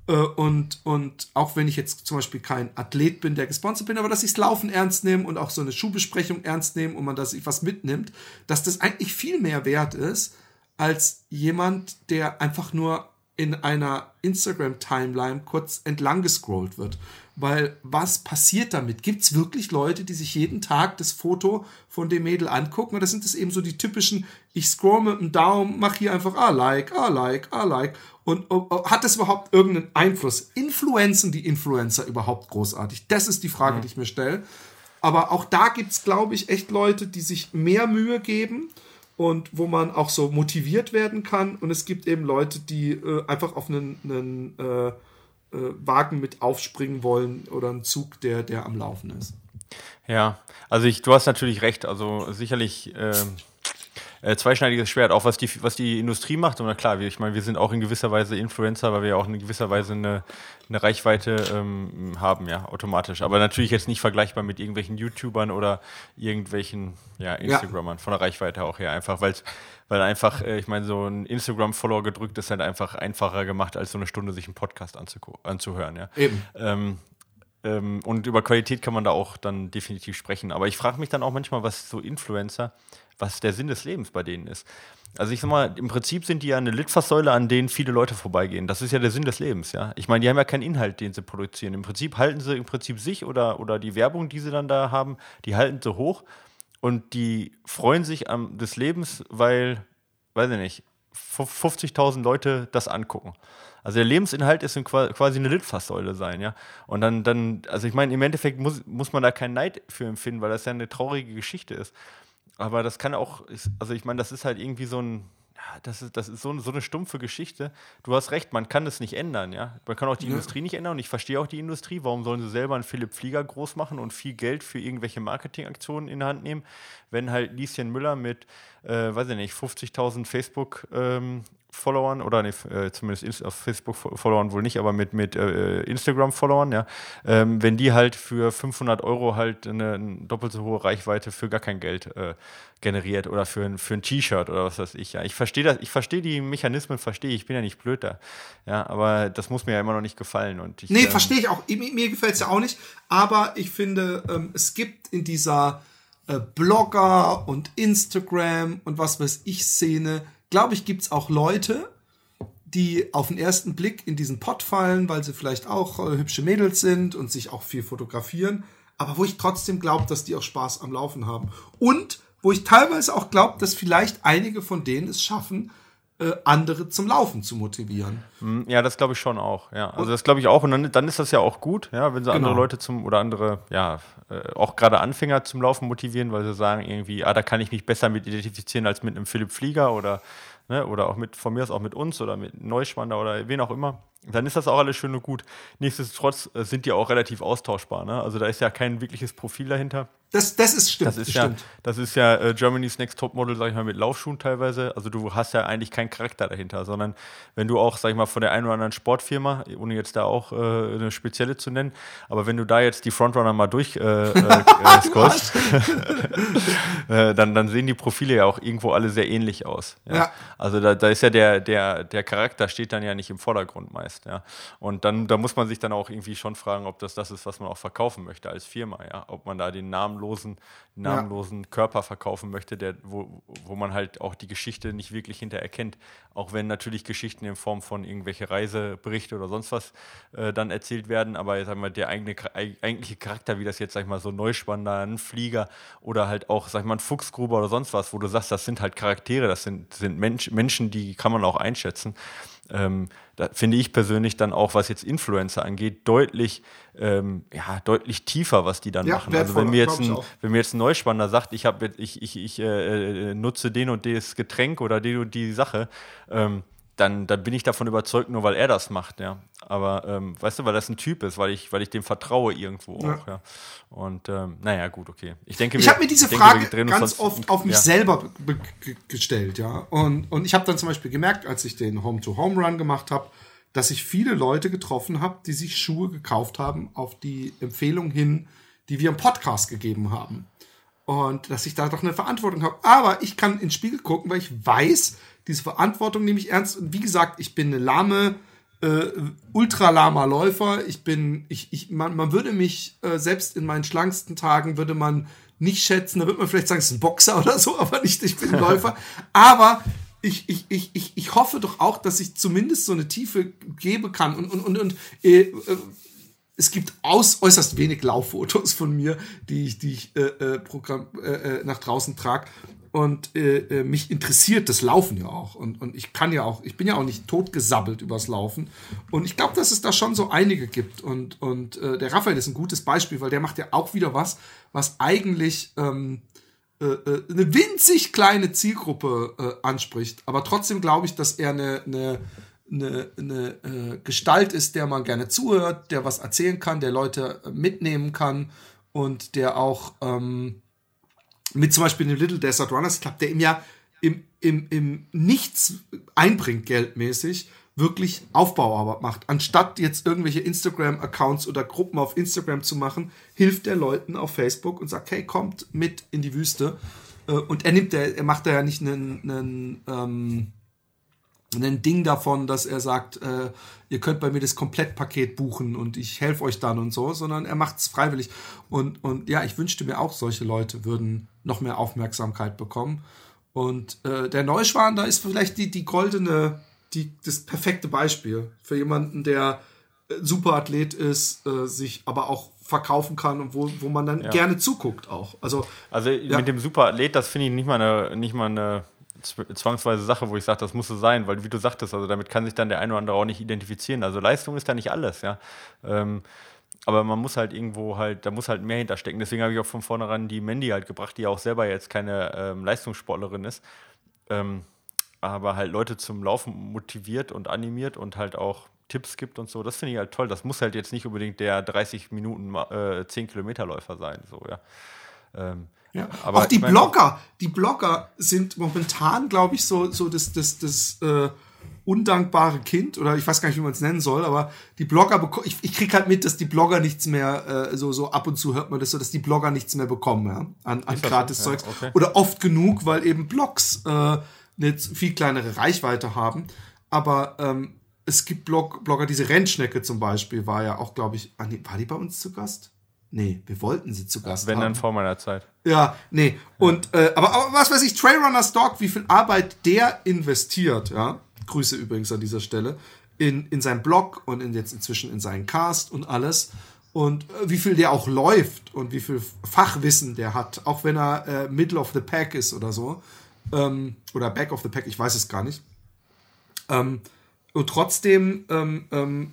äh, und, und auch wenn ich jetzt zum Beispiel kein Athlet bin, der gesponsert bin, aber dass ich das Laufen ernst nehme und auch so eine Schuhbesprechung ernst nehme und man da sich was mitnimmt, dass das eigentlich viel mehr wert ist, als jemand, der einfach nur in einer Instagram-Timeline kurz entlang gescrollt wird. Weil was passiert damit? Gibt es wirklich Leute, die sich jeden Tag das Foto von dem Mädel angucken? Oder sind es eben so die typischen, ich scroll mit dem Daumen, mach hier einfach ah like, ah like, ah like. Und oh, oh, hat das überhaupt irgendeinen Einfluss? Influenzen die Influencer überhaupt großartig? Das ist die Frage, ja. die ich mir stelle. Aber auch da gibt es, glaube ich, echt Leute, die sich mehr Mühe geben und wo man auch so motiviert werden kann. Und es gibt eben Leute, die äh, einfach auf einen, einen äh, äh, Wagen mit aufspringen wollen oder einen Zug, der, der am Laufen ist. Ja, also ich, du hast natürlich recht. Also sicherlich ähm, äh, zweischneidiges Schwert, auch was die, was die Industrie macht. Und klar, wir, ich meine, wir sind auch in gewisser Weise Influencer, weil wir auch in gewisser Weise eine, eine Reichweite ähm, haben, ja, automatisch. Aber natürlich jetzt nicht vergleichbar mit irgendwelchen YouTubern oder irgendwelchen ja, Instagrammern, ja. von der Reichweite auch her, einfach, weil's, weil einfach, äh, ich meine, so ein Instagram-Follower gedrückt ist halt einfach einfacher gemacht, als so eine Stunde sich einen Podcast anzuhören, ja. Eben. Ähm, ähm, und über Qualität kann man da auch dann definitiv sprechen. Aber ich frage mich dann auch manchmal, was so Influencer, was der Sinn des Lebens bei denen ist. Also ich sag mal, im Prinzip sind die ja eine Litfaßsäule, an denen viele Leute vorbeigehen. Das ist ja der Sinn des Lebens, ja. Ich meine, die haben ja keinen Inhalt, den sie produzieren. Im Prinzip halten sie im Prinzip sich oder, oder die Werbung, die sie dann da haben, die halten sie hoch und die freuen sich am, des Lebens, weil, weiß ich nicht, 50.000 Leute das angucken. Also der Lebensinhalt ist quasi eine Litfaßsäule sein, ja. Und dann, dann also ich meine, im Endeffekt muss, muss man da keinen Neid für empfinden, weil das ja eine traurige Geschichte ist. Aber das kann auch, also ich meine, das ist halt irgendwie so ein, das ist, das ist so, so eine stumpfe Geschichte. Du hast recht, man kann das nicht ändern, ja. Man kann auch die ja. Industrie nicht ändern und ich verstehe auch die Industrie. Warum sollen sie selber einen Philipp Flieger groß machen und viel Geld für irgendwelche Marketingaktionen in die Hand nehmen, wenn halt Lieschen Müller mit, äh, weiß ich nicht, 50.000 Facebook ähm, Followern oder nee, äh, zumindest auf Facebook Followern wohl nicht, aber mit, mit äh, Instagram Followern, ja, ähm, wenn die halt für 500 Euro halt eine, eine, doppelt so hohe Reichweite für gar kein Geld äh, generiert oder für ein, für ein T-Shirt oder was weiß ich, ja. Ich verstehe das, ich verstehe die Mechanismen, verstehe ich, bin ja nicht blöd da, ja, aber das muss mir ja immer noch nicht gefallen und ich, Nee, ähm, verstehe ich auch, mir, mir gefällt es ja auch nicht, aber ich finde, ähm, es gibt in dieser äh, Blogger und Instagram und was weiß ich Szene glaube ich, gibt es auch Leute, die auf den ersten Blick in diesen Pott fallen, weil sie vielleicht auch äh, hübsche Mädels sind und sich auch viel fotografieren, aber wo ich trotzdem glaube, dass die auch Spaß am Laufen haben. Und wo ich teilweise auch glaube, dass vielleicht einige von denen es schaffen, äh, andere zum Laufen zu motivieren. Hm, ja, das glaube ich schon auch. Ja, also das glaube ich auch. Und dann, dann, ist das ja auch gut, ja, wenn sie genau. andere Leute zum oder andere, ja, äh, auch gerade Anfänger zum Laufen motivieren, weil sie sagen irgendwie, ah, da kann ich mich besser mit identifizieren als mit einem Philipp Flieger oder ne, oder auch mit, von mir aus auch mit uns oder mit Neuschwander oder wen auch immer, dann ist das auch alles schön und gut. Nichtsdestotrotz äh, sind die auch relativ austauschbar. Ne? Also da ist ja kein wirkliches Profil dahinter. Das, das ist stimmt. Das ist, ja, stimmt. Das ist ja äh, Germany's Next Topmodel, sag ich mal, mit Laufschuhen teilweise. Also du hast ja eigentlich keinen Charakter dahinter, sondern wenn du auch, sag ich mal, von der einen oder anderen Sportfirma, ohne jetzt da auch äh, eine spezielle zu nennen, aber wenn du da jetzt die Frontrunner mal durch äh, äh, äh scrollst, dann, dann sehen die Profile ja auch irgendwo alle sehr ähnlich aus. Ja? ja. Also da, da ist ja der, der, der Charakter steht dann ja nicht im Vordergrund meist. Ja? Und dann da muss man sich dann auch irgendwie schon fragen, ob das das ist, was man auch verkaufen möchte als Firma. Ja? Ob man da den Namen namenlosen, namenlosen ja. Körper verkaufen möchte, der, wo, wo man halt auch die Geschichte nicht wirklich hinter erkennt. Auch wenn natürlich Geschichten in Form von irgendwelche Reiseberichte oder sonst was äh, dann erzählt werden, aber sagen wir, der eigene, eigentliche Charakter, wie das jetzt, sag ich mal, so Neuspanner, ein Flieger oder halt auch, sag ich mal, ein Fuchsgruber oder sonst was, wo du sagst, das sind halt Charaktere, das sind, sind Mensch, Menschen, die kann man auch einschätzen. Ähm, da finde ich persönlich dann auch, was jetzt Influencer angeht, deutlich, ähm, ja, deutlich tiefer, was die dann ja, machen. Also wenn mir jetzt ein, wenn mir jetzt ein Neuspanner sagt, ich habe ich, ich, ich äh, äh, nutze den und das Getränk oder die und die Sache, ähm, dann, dann bin ich davon überzeugt, nur weil er das macht, ja. Aber ähm, weißt du, weil das ein Typ ist, weil ich, weil ich dem vertraue irgendwo ja. auch, ja. Und ähm, naja, gut, okay. Ich denke, ich habe mir diese Frage denke, ganz oft auf mich ja. selber gestellt, ja. Und, und ich habe dann zum Beispiel gemerkt, als ich den Home-to-Home-Run gemacht habe, dass ich viele Leute getroffen habe, die sich Schuhe gekauft haben auf die Empfehlung hin, die wir im Podcast gegeben haben. Und dass ich da doch eine Verantwortung habe. Aber ich kann ins Spiegel gucken, weil ich weiß, diese Verantwortung nehme ich ernst. Und wie gesagt, ich bin eine lahme, äh, ultralahmer Läufer. Ich bin, ich, ich, man, man würde mich, äh, selbst in meinen schlanksten Tagen, würde man nicht schätzen. Da würde man vielleicht sagen, es ist ein Boxer oder so, aber nicht, ich bin ein Läufer. aber ich, ich, ich, ich, ich hoffe doch auch, dass ich zumindest so eine Tiefe geben kann. Und, und, und, und äh, äh es gibt aus, äußerst wenig Lauffotos von mir, die ich, die ich äh, äh, Programm, äh, äh nach draußen trage und äh, äh, mich interessiert das Laufen ja auch. Und, und ich kann ja auch, ich bin ja auch nicht totgesabbelt übers Laufen. Und ich glaube, dass es da schon so einige gibt. Und, und äh, der Raphael ist ein gutes Beispiel, weil der macht ja auch wieder was, was eigentlich ähm, äh, eine winzig kleine Zielgruppe äh, anspricht, aber trotzdem glaube ich, dass er eine, eine eine, eine äh, Gestalt ist, der man gerne zuhört, der was erzählen kann, der Leute mitnehmen kann und der auch ähm, mit zum Beispiel dem Little Desert Runners Club, der ihm ja im, im, im Nichts einbringt, geldmäßig, wirklich Aufbauarbeit macht. Anstatt jetzt irgendwelche Instagram-Accounts oder Gruppen auf Instagram zu machen, hilft er Leuten auf Facebook und sagt, hey, kommt mit in die Wüste. Äh, und er nimmt, er macht da ja nicht einen, einen ähm, ein Ding davon, dass er sagt, äh, ihr könnt bei mir das Komplettpaket buchen und ich helfe euch dann und so, sondern er macht es freiwillig. Und, und ja, ich wünschte mir auch, solche Leute würden noch mehr Aufmerksamkeit bekommen. Und äh, der Neuschwan, da ist vielleicht die, die goldene, die, das perfekte Beispiel für jemanden, der äh, super Athlet ist, äh, sich aber auch verkaufen kann und wo, wo man dann ja. gerne zuguckt auch. Also, also ja. mit dem Superathlet, das finde ich nicht mal eine, nicht mal eine zwangsweise Sache, wo ich sage, das muss so sein, weil wie du sagtest, also damit kann sich dann der eine oder andere auch nicht identifizieren. Also Leistung ist da nicht alles, ja. Ähm, aber man muss halt irgendwo halt, da muss halt mehr hinterstecken. Deswegen habe ich auch von vornherein die Mandy halt gebracht, die ja auch selber jetzt keine ähm, Leistungssportlerin ist. Ähm, aber halt Leute zum Laufen motiviert und animiert und halt auch Tipps gibt und so. Das finde ich halt toll. Das muss halt jetzt nicht unbedingt der 30 Minuten äh, 10 Kilometer Läufer sein, so, ja. Ähm, ja, aber auch die Blogger, die Blogger sind momentan, glaube ich, so, so das, das, das äh, undankbare Kind, oder ich weiß gar nicht, wie man es nennen soll, aber die Blogger, ich, ich kriege halt mit, dass die Blogger nichts mehr, äh, so, so ab und zu hört man das so, dass die Blogger nichts mehr bekommen, ja, an, an gratis Zeugs. Ja, okay. Oder oft genug, weil eben Blogs äh, eine viel kleinere Reichweite haben. Aber ähm, es gibt Blog, Blogger, diese Rennschnecke zum Beispiel, war ja auch, glaube ich, ah, war die bei uns zu Gast? Nee, wir wollten sie zu Gast Wenn haben. dann vor meiner Zeit. Ja, nee. Und, äh, aber, aber was weiß ich, Trailrunners Dog, wie viel Arbeit der investiert, ja. Grüße übrigens an dieser Stelle. In, in seinem Blog und in jetzt inzwischen in seinen Cast und alles. Und äh, wie viel der auch läuft und wie viel Fachwissen der hat, auch wenn er äh, Middle of the Pack ist oder so. Ähm, oder Back of the Pack, ich weiß es gar nicht. Ähm, und trotzdem ähm, ähm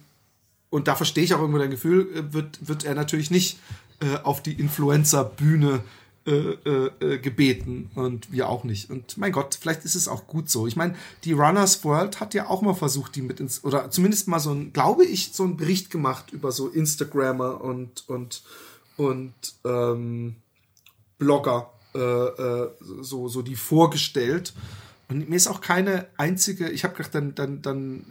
und da verstehe ich auch irgendwo dein Gefühl, äh, wird, wird er natürlich nicht äh, auf die Influencer-Bühne äh, äh, äh, gebeten und wir auch nicht. Und mein Gott, vielleicht ist es auch gut so. Ich meine, die Runners World hat ja auch mal versucht, die mit ins, oder zumindest mal so ein, glaube ich, so einen Bericht gemacht über so Instagrammer und, und, und ähm, Blogger, äh, so, so die vorgestellt. Und mir ist auch keine einzige, ich habe gedacht, dann, dann, dann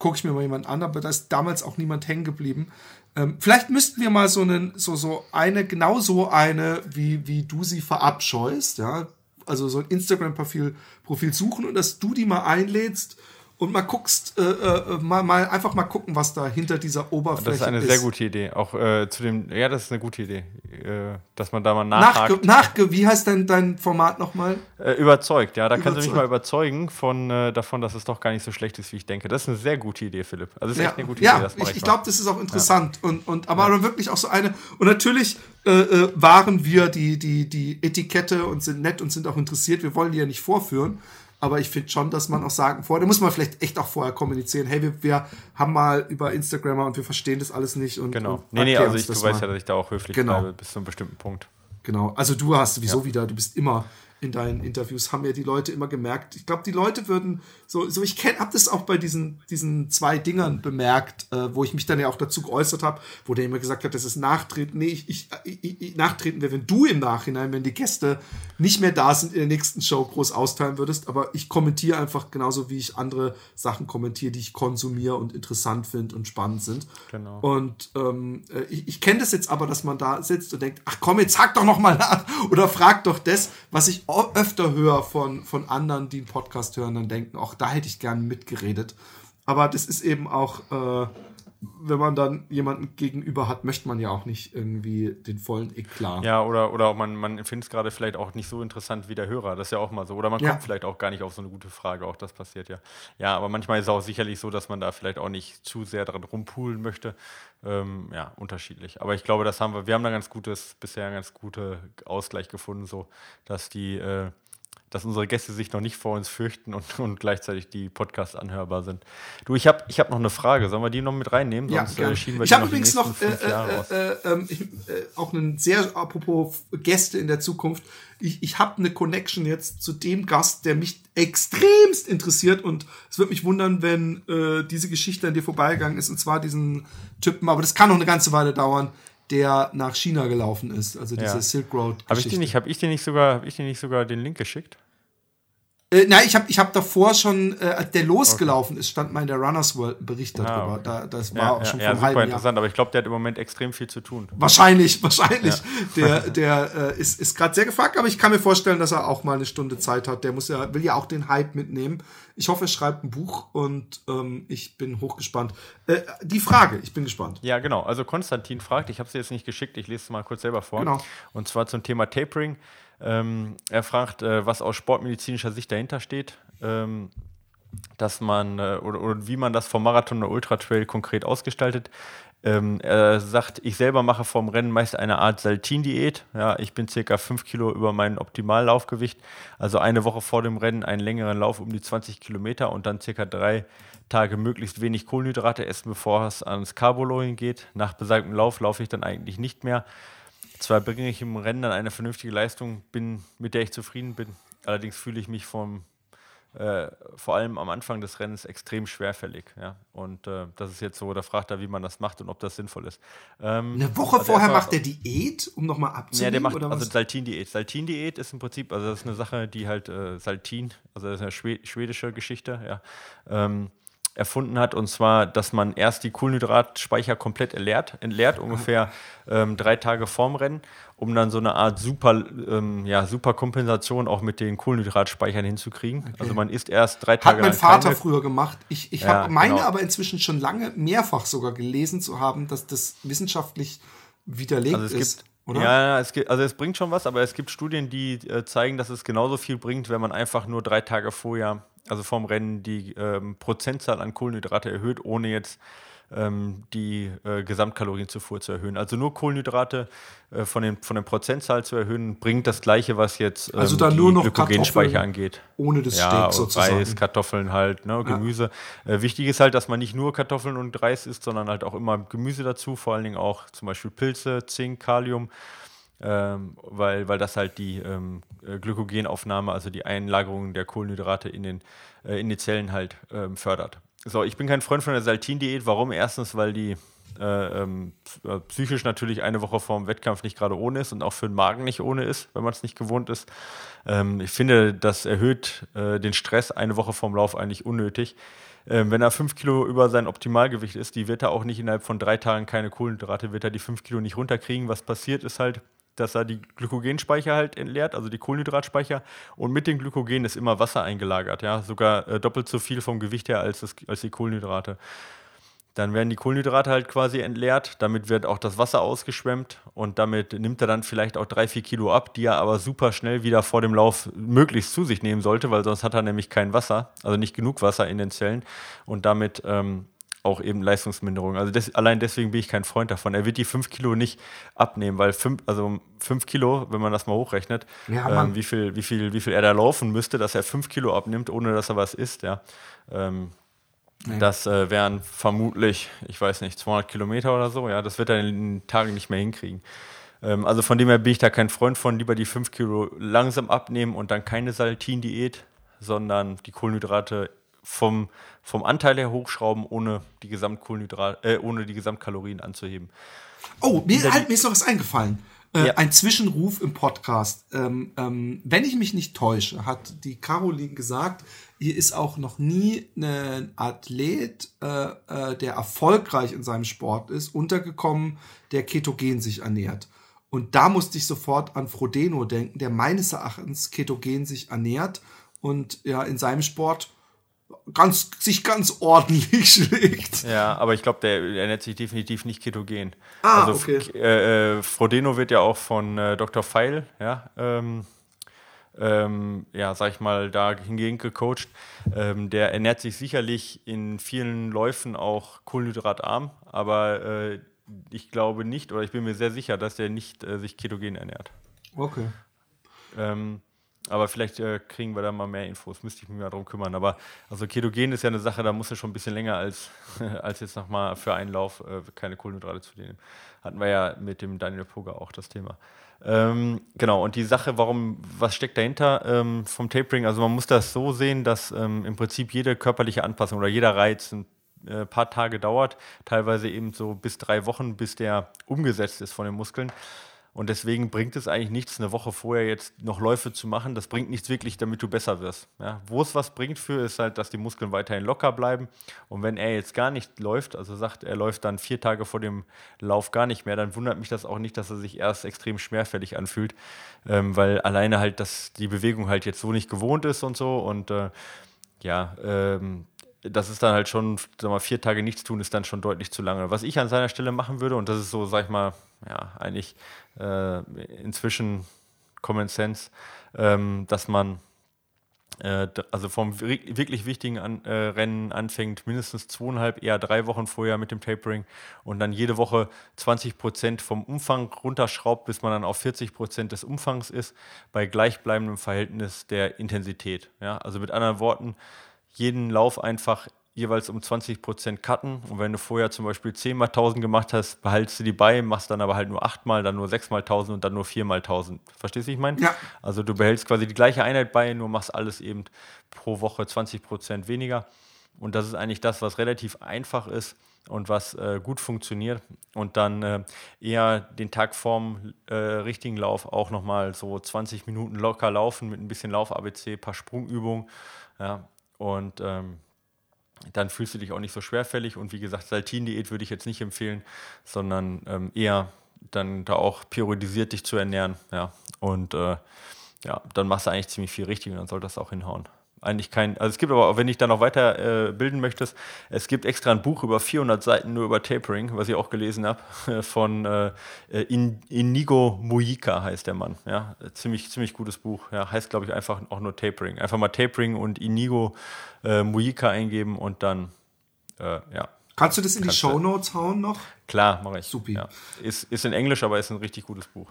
gucke ich mir mal jemand an, aber da ist damals auch niemand hängen geblieben. Ähm, vielleicht müssten wir mal so, einen, so, so eine, genau so eine, wie, wie du sie verabscheust, ja. Also so ein Instagram-Profil Profil suchen und dass du die mal einlädst und mal guckst, äh, äh, mal, mal einfach mal gucken, was da hinter dieser Oberfläche ist. Das ist eine ist. sehr gute Idee. Auch äh, zu dem, ja, das ist eine gute Idee, äh, dass man da mal nachhakt. Nachge, nachge wie heißt denn dein Format nochmal? Äh, überzeugt, ja. Da überzeugt. kannst du mich mal überzeugen von, äh, davon, dass es doch gar nicht so schlecht ist, wie ich denke. Das ist eine sehr gute Idee, Philipp. Also das ist ja, echt eine gute ja, Idee. Ja, ich, ich glaube, das ist auch interessant. Ja. Und, und, aber ja. wirklich auch so eine. Und natürlich waren wir die, die, die Etikette und sind nett und sind auch interessiert. Wir wollen die ja nicht vorführen. Aber ich finde schon, dass man auch sagen, vorher, da muss man vielleicht echt auch vorher kommunizieren, hey, wir, wir haben mal über Instagram und wir verstehen das alles nicht. Und, genau. Und nee, nee, also ich, du mal. weißt ja, dass ich da auch höflich genau. bleibe bis zu einem bestimmten Punkt. Genau. Also du hast sowieso ja. wieder, du bist immer in deinen Interviews, haben ja die Leute immer gemerkt. Ich glaube, die Leute würden so, so ich kenne, habe das auch bei diesen, diesen zwei Dingern bemerkt, äh, wo ich mich dann ja auch dazu geäußert habe, wo der immer gesagt hat, das ist Nachtreten. Nee, ich, ich, ich, ich Nachtreten wäre, wenn du im Nachhinein, wenn die Gäste nicht mehr da sind, in der nächsten Show groß austeilen würdest. Aber ich kommentiere einfach genauso, wie ich andere Sachen kommentiere, die ich konsumiere und interessant finde und spannend sind. Genau. Und ähm, äh, ich, ich kenne das jetzt aber, dass man da sitzt und denkt, ach komm, jetzt sag doch noch mal nach oder frag doch das, was ich öfter höre von, von anderen, die einen Podcast hören, dann denken, auch da hätte ich gern mitgeredet. Aber das ist eben auch, äh, wenn man dann jemanden gegenüber hat, möchte man ja auch nicht irgendwie den vollen Eklat. Ja, oder, oder man, man findet es gerade vielleicht auch nicht so interessant wie der Hörer. Das ist ja auch mal so. Oder man ja. kommt vielleicht auch gar nicht auf so eine gute Frage. Auch das passiert ja. Ja, aber manchmal ist es auch sicherlich so, dass man da vielleicht auch nicht zu sehr dran rumpulen möchte. Ähm, ja, unterschiedlich. Aber ich glaube, das haben wir, wir haben da ganz gutes, bisher einen ganz guten Ausgleich gefunden, so dass die äh, dass unsere Gäste sich noch nicht vor uns fürchten und, und gleichzeitig die Podcasts anhörbar sind. Du, ich habe ich hab noch eine Frage. Sollen wir die noch mit reinnehmen? Ja, Sonst äh, schieben wir ich habe übrigens noch äh, äh, äh, ähm, ich, äh, auch einen sehr, apropos Gäste in der Zukunft, ich, ich habe eine Connection jetzt zu dem Gast, der mich extremst interessiert und es würde mich wundern, wenn äh, diese Geschichte an dir vorbeigegangen ist und zwar diesen Typen, aber das kann noch eine ganze Weile dauern, der nach China gelaufen ist, also diese ja. Silk Road. Habe ich nicht, habe ich dir nicht sogar, habe ich dir nicht sogar den Link geschickt? Äh, nein, ich habe ich hab davor schon, äh, als der losgelaufen okay. ist, stand mal in der Runners World ein Bericht darüber. Ah, okay. da, das war ja, auch schon ja, vor ja, super interessant, aber ich glaube, der hat im Moment extrem viel zu tun. Wahrscheinlich, wahrscheinlich. Ja. Der, der äh, ist, ist gerade sehr gefragt, aber ich kann mir vorstellen, dass er auch mal eine Stunde Zeit hat. Der muss ja, will ja auch den Hype mitnehmen. Ich hoffe, er schreibt ein Buch und ähm, ich bin hochgespannt. Äh, die Frage, ich bin gespannt. Ja, genau. Also Konstantin fragt, ich habe sie jetzt nicht geschickt, ich lese es mal kurz selber vor. Genau. Und zwar zum Thema Tapering. Ähm, er fragt, äh, was aus sportmedizinischer Sicht dahinter steht, ähm, dass man äh, oder, oder, wie man das vom Marathon oder Ultratrail konkret ausgestaltet. Ähm, er sagt, ich selber mache vorm Rennen meist eine Art Saltin-Diät. Ja, ich bin circa 5 Kilo über mein Optimallaufgewicht. Also eine Woche vor dem Rennen einen längeren Lauf um die 20 Kilometer und dann circa drei Tage möglichst wenig Kohlenhydrate essen, bevor es ans Carboloading geht. Nach besagtem Lauf laufe ich dann eigentlich nicht mehr. Zwar bringe ich im Rennen dann eine vernünftige Leistung, bin, mit der ich zufrieden bin. Allerdings fühle ich mich vom, äh, vor allem am Anfang des Rennens extrem schwerfällig. Ja? Und äh, das ist jetzt so, da fragt er, wie man das macht und ob das sinnvoll ist. Ähm, Eine Woche also vorher macht er Diät, um nochmal abzunehmen? Ja, der macht also Saltin-Diät. Saltin-Diät ist im Prinzip, also das ist eine Sache, die halt äh, Saltin, also das ist eine schwedische Geschichte, ja. Ähm, erfunden hat, und zwar, dass man erst die Kohlenhydratspeicher komplett entleert, entleert ungefähr ähm, drei Tage vorm Rennen, um dann so eine Art super, ähm, ja, super Kompensation auch mit den Kohlenhydratspeichern hinzukriegen. Okay. Also man isst erst drei Tage. Hat mein Vater keine... früher gemacht. Ich, ich ja, habe meine genau. aber inzwischen schon lange mehrfach sogar gelesen zu haben, dass das wissenschaftlich widerlegt also ist. Oder? Ja, es gibt, also es bringt schon was, aber es gibt Studien, die äh, zeigen, dass es genauso viel bringt, wenn man einfach nur drei Tage vorher also vorm Rennen, die ähm, Prozentzahl an Kohlenhydrate erhöht, ohne jetzt ähm, die äh, Gesamtkalorienzufuhr zu erhöhen. Also nur Kohlenhydrate äh, von, den, von der Prozentzahl zu erhöhen, bringt das Gleiche, was jetzt ähm, also dann nur noch Glykogenspeicher angeht. Ohne das ja, Steak sozusagen. Reis, Kartoffeln halt, ne, Gemüse. Ja. Äh, wichtig ist halt, dass man nicht nur Kartoffeln und Reis isst, sondern halt auch immer Gemüse dazu, vor allen Dingen auch zum Beispiel Pilze, Zink, Kalium ähm, weil, weil das halt die ähm, äh, Glykogenaufnahme, also die Einlagerung der Kohlenhydrate in den, äh, in die Zellen halt ähm, fördert. So, ich bin kein Freund von der Saltin-Diät. Warum? Erstens, weil die äh, ähm, äh, psychisch natürlich eine Woche vor dem Wettkampf nicht gerade ohne ist und auch für den Magen nicht ohne ist, wenn man es nicht gewohnt ist. Ähm, ich finde, das erhöht äh, den Stress eine Woche vorm Lauf eigentlich unnötig. Ähm, wenn er fünf Kilo über sein Optimalgewicht ist, die wird er auch nicht innerhalb von drei Tagen keine Kohlenhydrate, wird er die fünf Kilo nicht runterkriegen. Was passiert ist halt, dass er die Glykogenspeicher halt entleert, also die Kohlenhydratspeicher. Und mit dem Glykogen ist immer Wasser eingelagert, ja, sogar äh, doppelt so viel vom Gewicht her als, das, als die Kohlenhydrate. Dann werden die Kohlenhydrate halt quasi entleert, damit wird auch das Wasser ausgeschwemmt und damit nimmt er dann vielleicht auch drei, vier Kilo ab, die er aber super schnell wieder vor dem Lauf möglichst zu sich nehmen sollte, weil sonst hat er nämlich kein Wasser, also nicht genug Wasser in den Zellen und damit ähm, auch eben Leistungsminderung. Also des, allein deswegen bin ich kein Freund davon. Er wird die 5 Kilo nicht abnehmen, weil 5 also fünf Kilo, wenn man das mal hochrechnet, ja, ähm, wie, viel, wie, viel, wie viel er da laufen müsste, dass er 5 Kilo abnimmt, ohne dass er was isst, ja. Ähm, nee. Das äh, wären vermutlich, ich weiß nicht, 200 Kilometer oder so, ja. Das wird er in den Tagen nicht mehr hinkriegen. Ähm, also von dem her bin ich da kein Freund von, lieber die 5 Kilo langsam abnehmen und dann keine Saltin-Diät, sondern die Kohlenhydrate vom, vom Anteil her hochschrauben, ohne die, Gesamtkohlenhydrat, äh, ohne die Gesamtkalorien anzuheben. Oh, mir, halt, mir ist noch was eingefallen. Äh, Ja. Ein Zwischenruf im Podcast. Ähm, ähm, wenn ich mich nicht täusche, hat die Caroline gesagt, hier ist auch noch nie ein Athlet, äh, äh, der erfolgreich in seinem Sport ist, untergekommen, der ketogen sich ernährt. Und da musste ich sofort an Frodeno denken, der meines Erachtens ketogen sich ernährt und ja in seinem Sport ganz, sich ganz ordentlich schlägt. Ja, aber ich glaube, der, ernährt sich definitiv nicht ketogen. Ah, also okay. Äh, äh, Frodeno wird ja auch von äh, Dr. Feil, ja, ähm, ähm, ja, sag ich mal, da hingegen gecoacht. Ähm, der ernährt sich sicherlich in vielen Läufen auch kohlenhydratarm, aber äh, ich glaube nicht, oder ich bin mir sehr sicher, dass der nicht äh, sich ketogen ernährt. Okay. Ähm, aber vielleicht äh, kriegen wir da mal mehr Infos, müsste ich mich mal darum kümmern. Aber also Ketogen ist ja eine Sache, da musst du schon ein bisschen länger als, als jetzt nochmal für einen Lauf äh, keine Kohlenhydrate zu dir nehmen. Hatten wir ja mit dem Daniel Poger auch das Thema. Ähm, genau, und die Sache, warum, was steckt dahinter ähm, vom Tapering? Also man muss das so sehen, dass ähm, im Prinzip jede körperliche Anpassung oder jeder Reiz ein äh, paar Tage dauert, teilweise eben so bis drei Wochen, bis der umgesetzt ist von den Muskeln. Und deswegen bringt es eigentlich nichts, eine Woche vorher jetzt noch Läufe zu machen. Das bringt nichts wirklich, damit du besser wirst. Ja, wo es was bringt für, ist halt, dass die Muskeln weiterhin locker bleiben. Und wenn er jetzt gar nicht läuft, also sagt, er läuft dann vier Tage vor dem Lauf gar nicht mehr, dann wundert mich das auch nicht, dass er sich erst extrem schwerfällig anfühlt, ähm, weil alleine halt das, die Bewegung halt jetzt so nicht gewohnt ist und so. Und äh, ja, ähm, das ist dann halt schon, sag mal, vier Tage nichts tun, ist dann schon deutlich zu lange. Was ich an seiner Stelle machen würde, und das ist so, sag ich mal, ja, eigentlich äh, inzwischen Common Sense, ähm, dass man äh, also vom wi- wirklich wichtigen an, äh, Rennen anfängt, mindestens zweieinhalb, eher drei Wochen vorher mit dem Tapering und dann jede Woche 20 Prozent vom Umfang runterschraubt, bis man dann auf 40 Prozent des Umfangs ist, bei gleichbleibendem Verhältnis der Intensität. Ja? Also mit anderen Worten, jeden Lauf einfach jeweils um 20 Prozent cutten. Und wenn du vorher zum Beispiel 10 mal 1000 gemacht hast, behaltst du die bei, machst dann aber halt nur 8 mal, dann nur 6 mal 1000 und dann nur 4 mal 1000. Verstehst du, wie ich meine? Ja. Also du behältst quasi die gleiche Einheit bei, nur machst alles eben pro Woche 20 Prozent weniger. Und das ist eigentlich das, was relativ einfach ist und was äh, gut funktioniert. Und dann äh, eher den Tag vorm äh, richtigen Lauf auch nochmal so 20 Minuten locker laufen mit ein bisschen Lauf-ABC, paar Sprungübungen. Ja. Und ähm, dann fühlst du dich auch nicht so schwerfällig. Und wie gesagt, Saltin-Diät würde ich jetzt nicht empfehlen, sondern ähm, eher dann da auch periodisiert dich zu ernähren. Ja. Und äh, ja, dann machst du eigentlich ziemlich viel richtig und dann soll das auch hinhauen. Eigentlich kein, also es gibt aber, auch, wenn ich da noch weiter äh, bilden möchtest, es gibt extra ein Buch über 400 Seiten nur über Tapering, was ich auch gelesen habe, von äh, In, Inigo Mujica heißt der Mann. Ja, ziemlich, ziemlich gutes Buch. Ja, heißt, glaube ich, einfach auch nur Tapering. Einfach mal Tapering und Inigo äh, Mujica eingeben und dann, äh, ja, Kannst du das in die Kannst du. Shownotes hauen noch? klar, mache ich. Supi. Ja. Ist, ist in Englisch, aber ist ein richtig gutes Buch.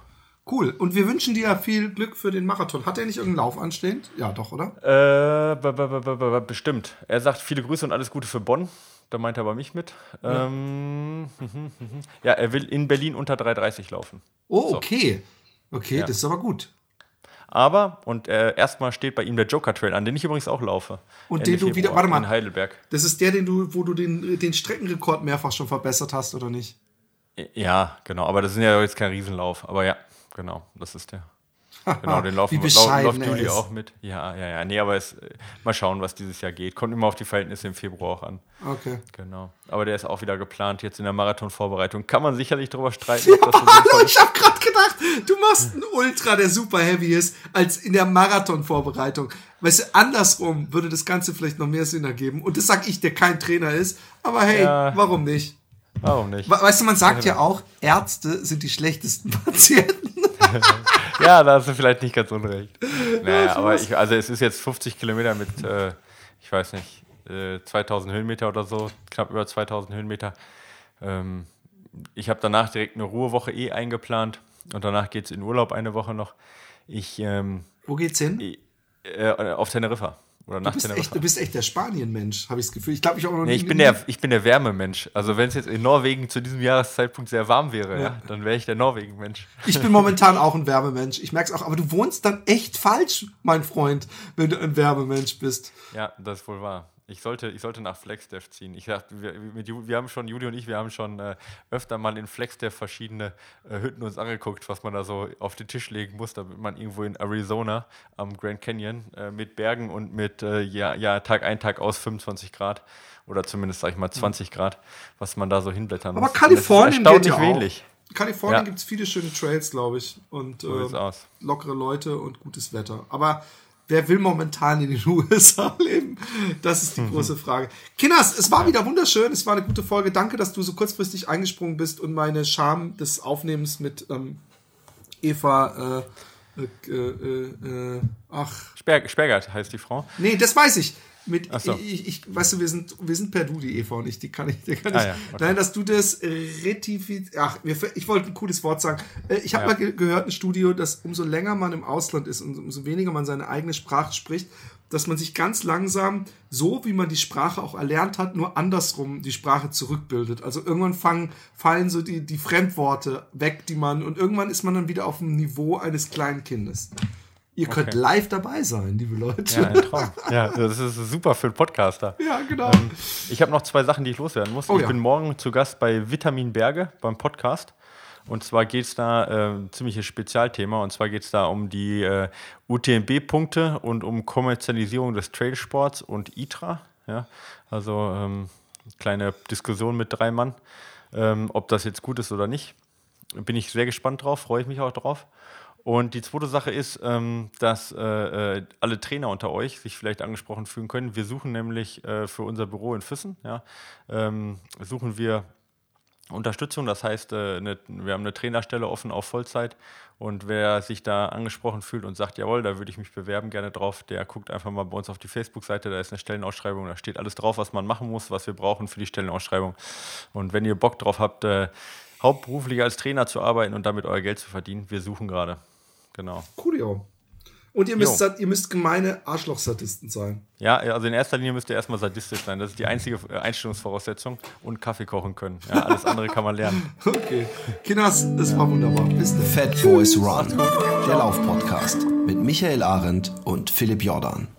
Cool. Und wir wünschen dir viel Glück für den Marathon. Hat er nicht irgendeinen Lauf anstehend? Ja, doch, oder? Äh, bestimmt. Er sagt viele Grüße und alles Gute für Bonn. Da meint er aber mich mit. Ähm, mhm, mhm. ja, er will in Berlin unter 3,30 laufen. Oh, So. okay. Okay, Ja. das ist aber gut. Aber, und äh, erstmal steht bei ihm der Joker Trail an, den ich übrigens auch laufe. Und Ende den du wieder- Februar warte mal. In Heidelberg. Das ist der, den du, wo du den, den Streckenrekord mehrfach schon verbessert hast, oder nicht? Ja, genau. Aber das ist ja jetzt kein Riesenlauf. Aber ja, genau, das ist der. Genau, den laufen, lau- läuft Juli ist. auch mit. Ja, ja, ja. Nee, aber es, äh, mal schauen, was dieses Jahr geht. Kommt immer auf die Verhältnisse im Februar auch an. Okay. Genau. Aber der ist auch wieder geplant jetzt in der Marathonvorbereitung. Kann man sicherlich drüber streiten, sinnvoll Hallo, ich habe gerade gedacht, du machst einen Ultra, der super heavy ist, als in der Marathon-Vorbereitung. Weißt du, andersrum würde das Ganze vielleicht noch mehr Sinn ergeben. Und das sag ich, der kein Trainer ist. Aber hey, Ja. warum nicht? Warum nicht? We- Weißt du, man sagt ja auch, Ärzte sind die schlechtesten Patienten. Ja, da hast du vielleicht nicht ganz unrecht. Naja, aber ich, also es ist jetzt 50 Kilometer mit, äh, ich weiß nicht, äh, 2000 Höhenmeter oder so, knapp über 2000 Höhenmeter. Ähm, ich habe danach direkt eine Ruhewoche eh eingeplant und danach geht es in Urlaub eine Woche noch. Ich, ähm, Wo geht's hin? äh, auf Teneriffa. Oder nach Du bist, echt, du bist echt der Spanien-Mensch, habe ich das Gefühl. Ich glaube, ich auch noch Nee, ich bin der, ich bin der Wärmemensch. Also wenn es jetzt in Norwegen zu diesem Jahreszeitpunkt sehr warm wäre, ja, dann wäre ich der Norwegen-Mensch. Ich bin momentan auch ein Wärmemensch. Ich merke es auch, aber du wohnst dann echt falsch, mein Freund, wenn du ein Wärmemensch bist. Ja, das ist wohl wahr. Ich sollte, ich sollte nach Flexdev ziehen. Ich dachte, wir, wir haben schon, Juli und ich, wir haben schon äh, öfter mal in Flexdev verschiedene äh, Hütten uns angeguckt, was man da so auf den Tisch legen muss, damit man irgendwo in Arizona am Grand Canyon äh, mit Bergen und mit äh, ja, ja, Tag ein, Tag aus 25 Grad oder zumindest, sag ich mal, 20 Grad, was man da so hinblättern Aber muss. Und Kalifornien geht ja wenig. In Kalifornien Ja. gibt es viele schöne Trails, glaube ich. Und So äh, aus. lockere Leute und gutes Wetter. Aber wer will momentan in den USA leben? Das ist die Mhm. große Frage. Kinders, es war wieder wunderschön. Es war eine gute Folge. Danke, dass du so kurzfristig eingesprungen bist und meine Scham des Aufnehmens mit ähm, Eva. Äh, äh, äh, äh, ach, Sper Spergert heißt die Frau. nee, das weiß ich. Mit, so. ich, ich, weißt du, wir sind, wir sind per Du, die Eva und ich, die kann ich, die kann Ah ich. ja, okay. Nein, dass du das retifiz, ach, ich wollte ein cooles Wort sagen. Äh, Ich habe Ja. mal ge gehört, ein Studio, dass umso länger man im Ausland ist und umso weniger man seine eigene Sprache spricht, dass man sich ganz langsam, so wie man die Sprache auch erlernt hat, nur andersrum die Sprache zurückbildet. Also irgendwann fangen, fallen so die, die Fremdworte weg, die man, und irgendwann ist man dann wieder auf dem Niveau eines kleinen Kindes. Ihr könnt Okay. live dabei sein, liebe Leute. Ja, ein Traum. ja, das ist super für einen Podcaster. Ja, genau. Ähm, ich habe noch zwei Sachen, die ich loswerden muss. Oh ich ja. bin morgen zu Gast bei Vitamin Berge beim Podcast. Und zwar geht es da äh, ziemliches Spezialthema. Und zwar geht es da um die äh, UTMB-Punkte und um Kommerzialisierung des Trailsports und ITRA. Ja? Also ähm, kleine Diskussion mit drei Mann, ähm, ob das jetzt gut ist oder nicht. Bin ich sehr gespannt drauf, freue ich mich auch drauf. Und die zweite Sache ist, ähm, dass äh, äh, alle Trainer unter euch sich vielleicht angesprochen fühlen können. Wir suchen nämlich äh, für unser Büro in Füssen, ja, ähm, suchen wir Unterstützung. Das heißt, äh, eine, wir haben eine Trainerstelle offen auf Vollzeit. Und wer sich da angesprochen fühlt und sagt, jawohl, da würde ich mich bewerben, gerne drauf, der guckt einfach mal bei uns auf die Facebook-Seite. Da ist eine Stellenausschreibung, da steht alles drauf, was man machen muss, was wir brauchen für die Stellenausschreibung. Und wenn ihr Bock drauf habt, äh, hauptberuflich als Trainer zu arbeiten und damit euer Geld zu verdienen, wir suchen gerade. Genau. Coolio. Und ihr müsst, ihr müsst gemeine Arschloch-Sadisten sein. Ja, also in erster Linie müsst ihr erstmal sadistisch sein. Das ist die einzige äh, Einstellungsvoraussetzung. Und Kaffee kochen können. Ja, alles andere kann man lernen. Okay. Kinders, es war wunderbar. Bis dann. Fat Boys Run, der Laufpodcast mit Michael Arendt und Philipp Jordan.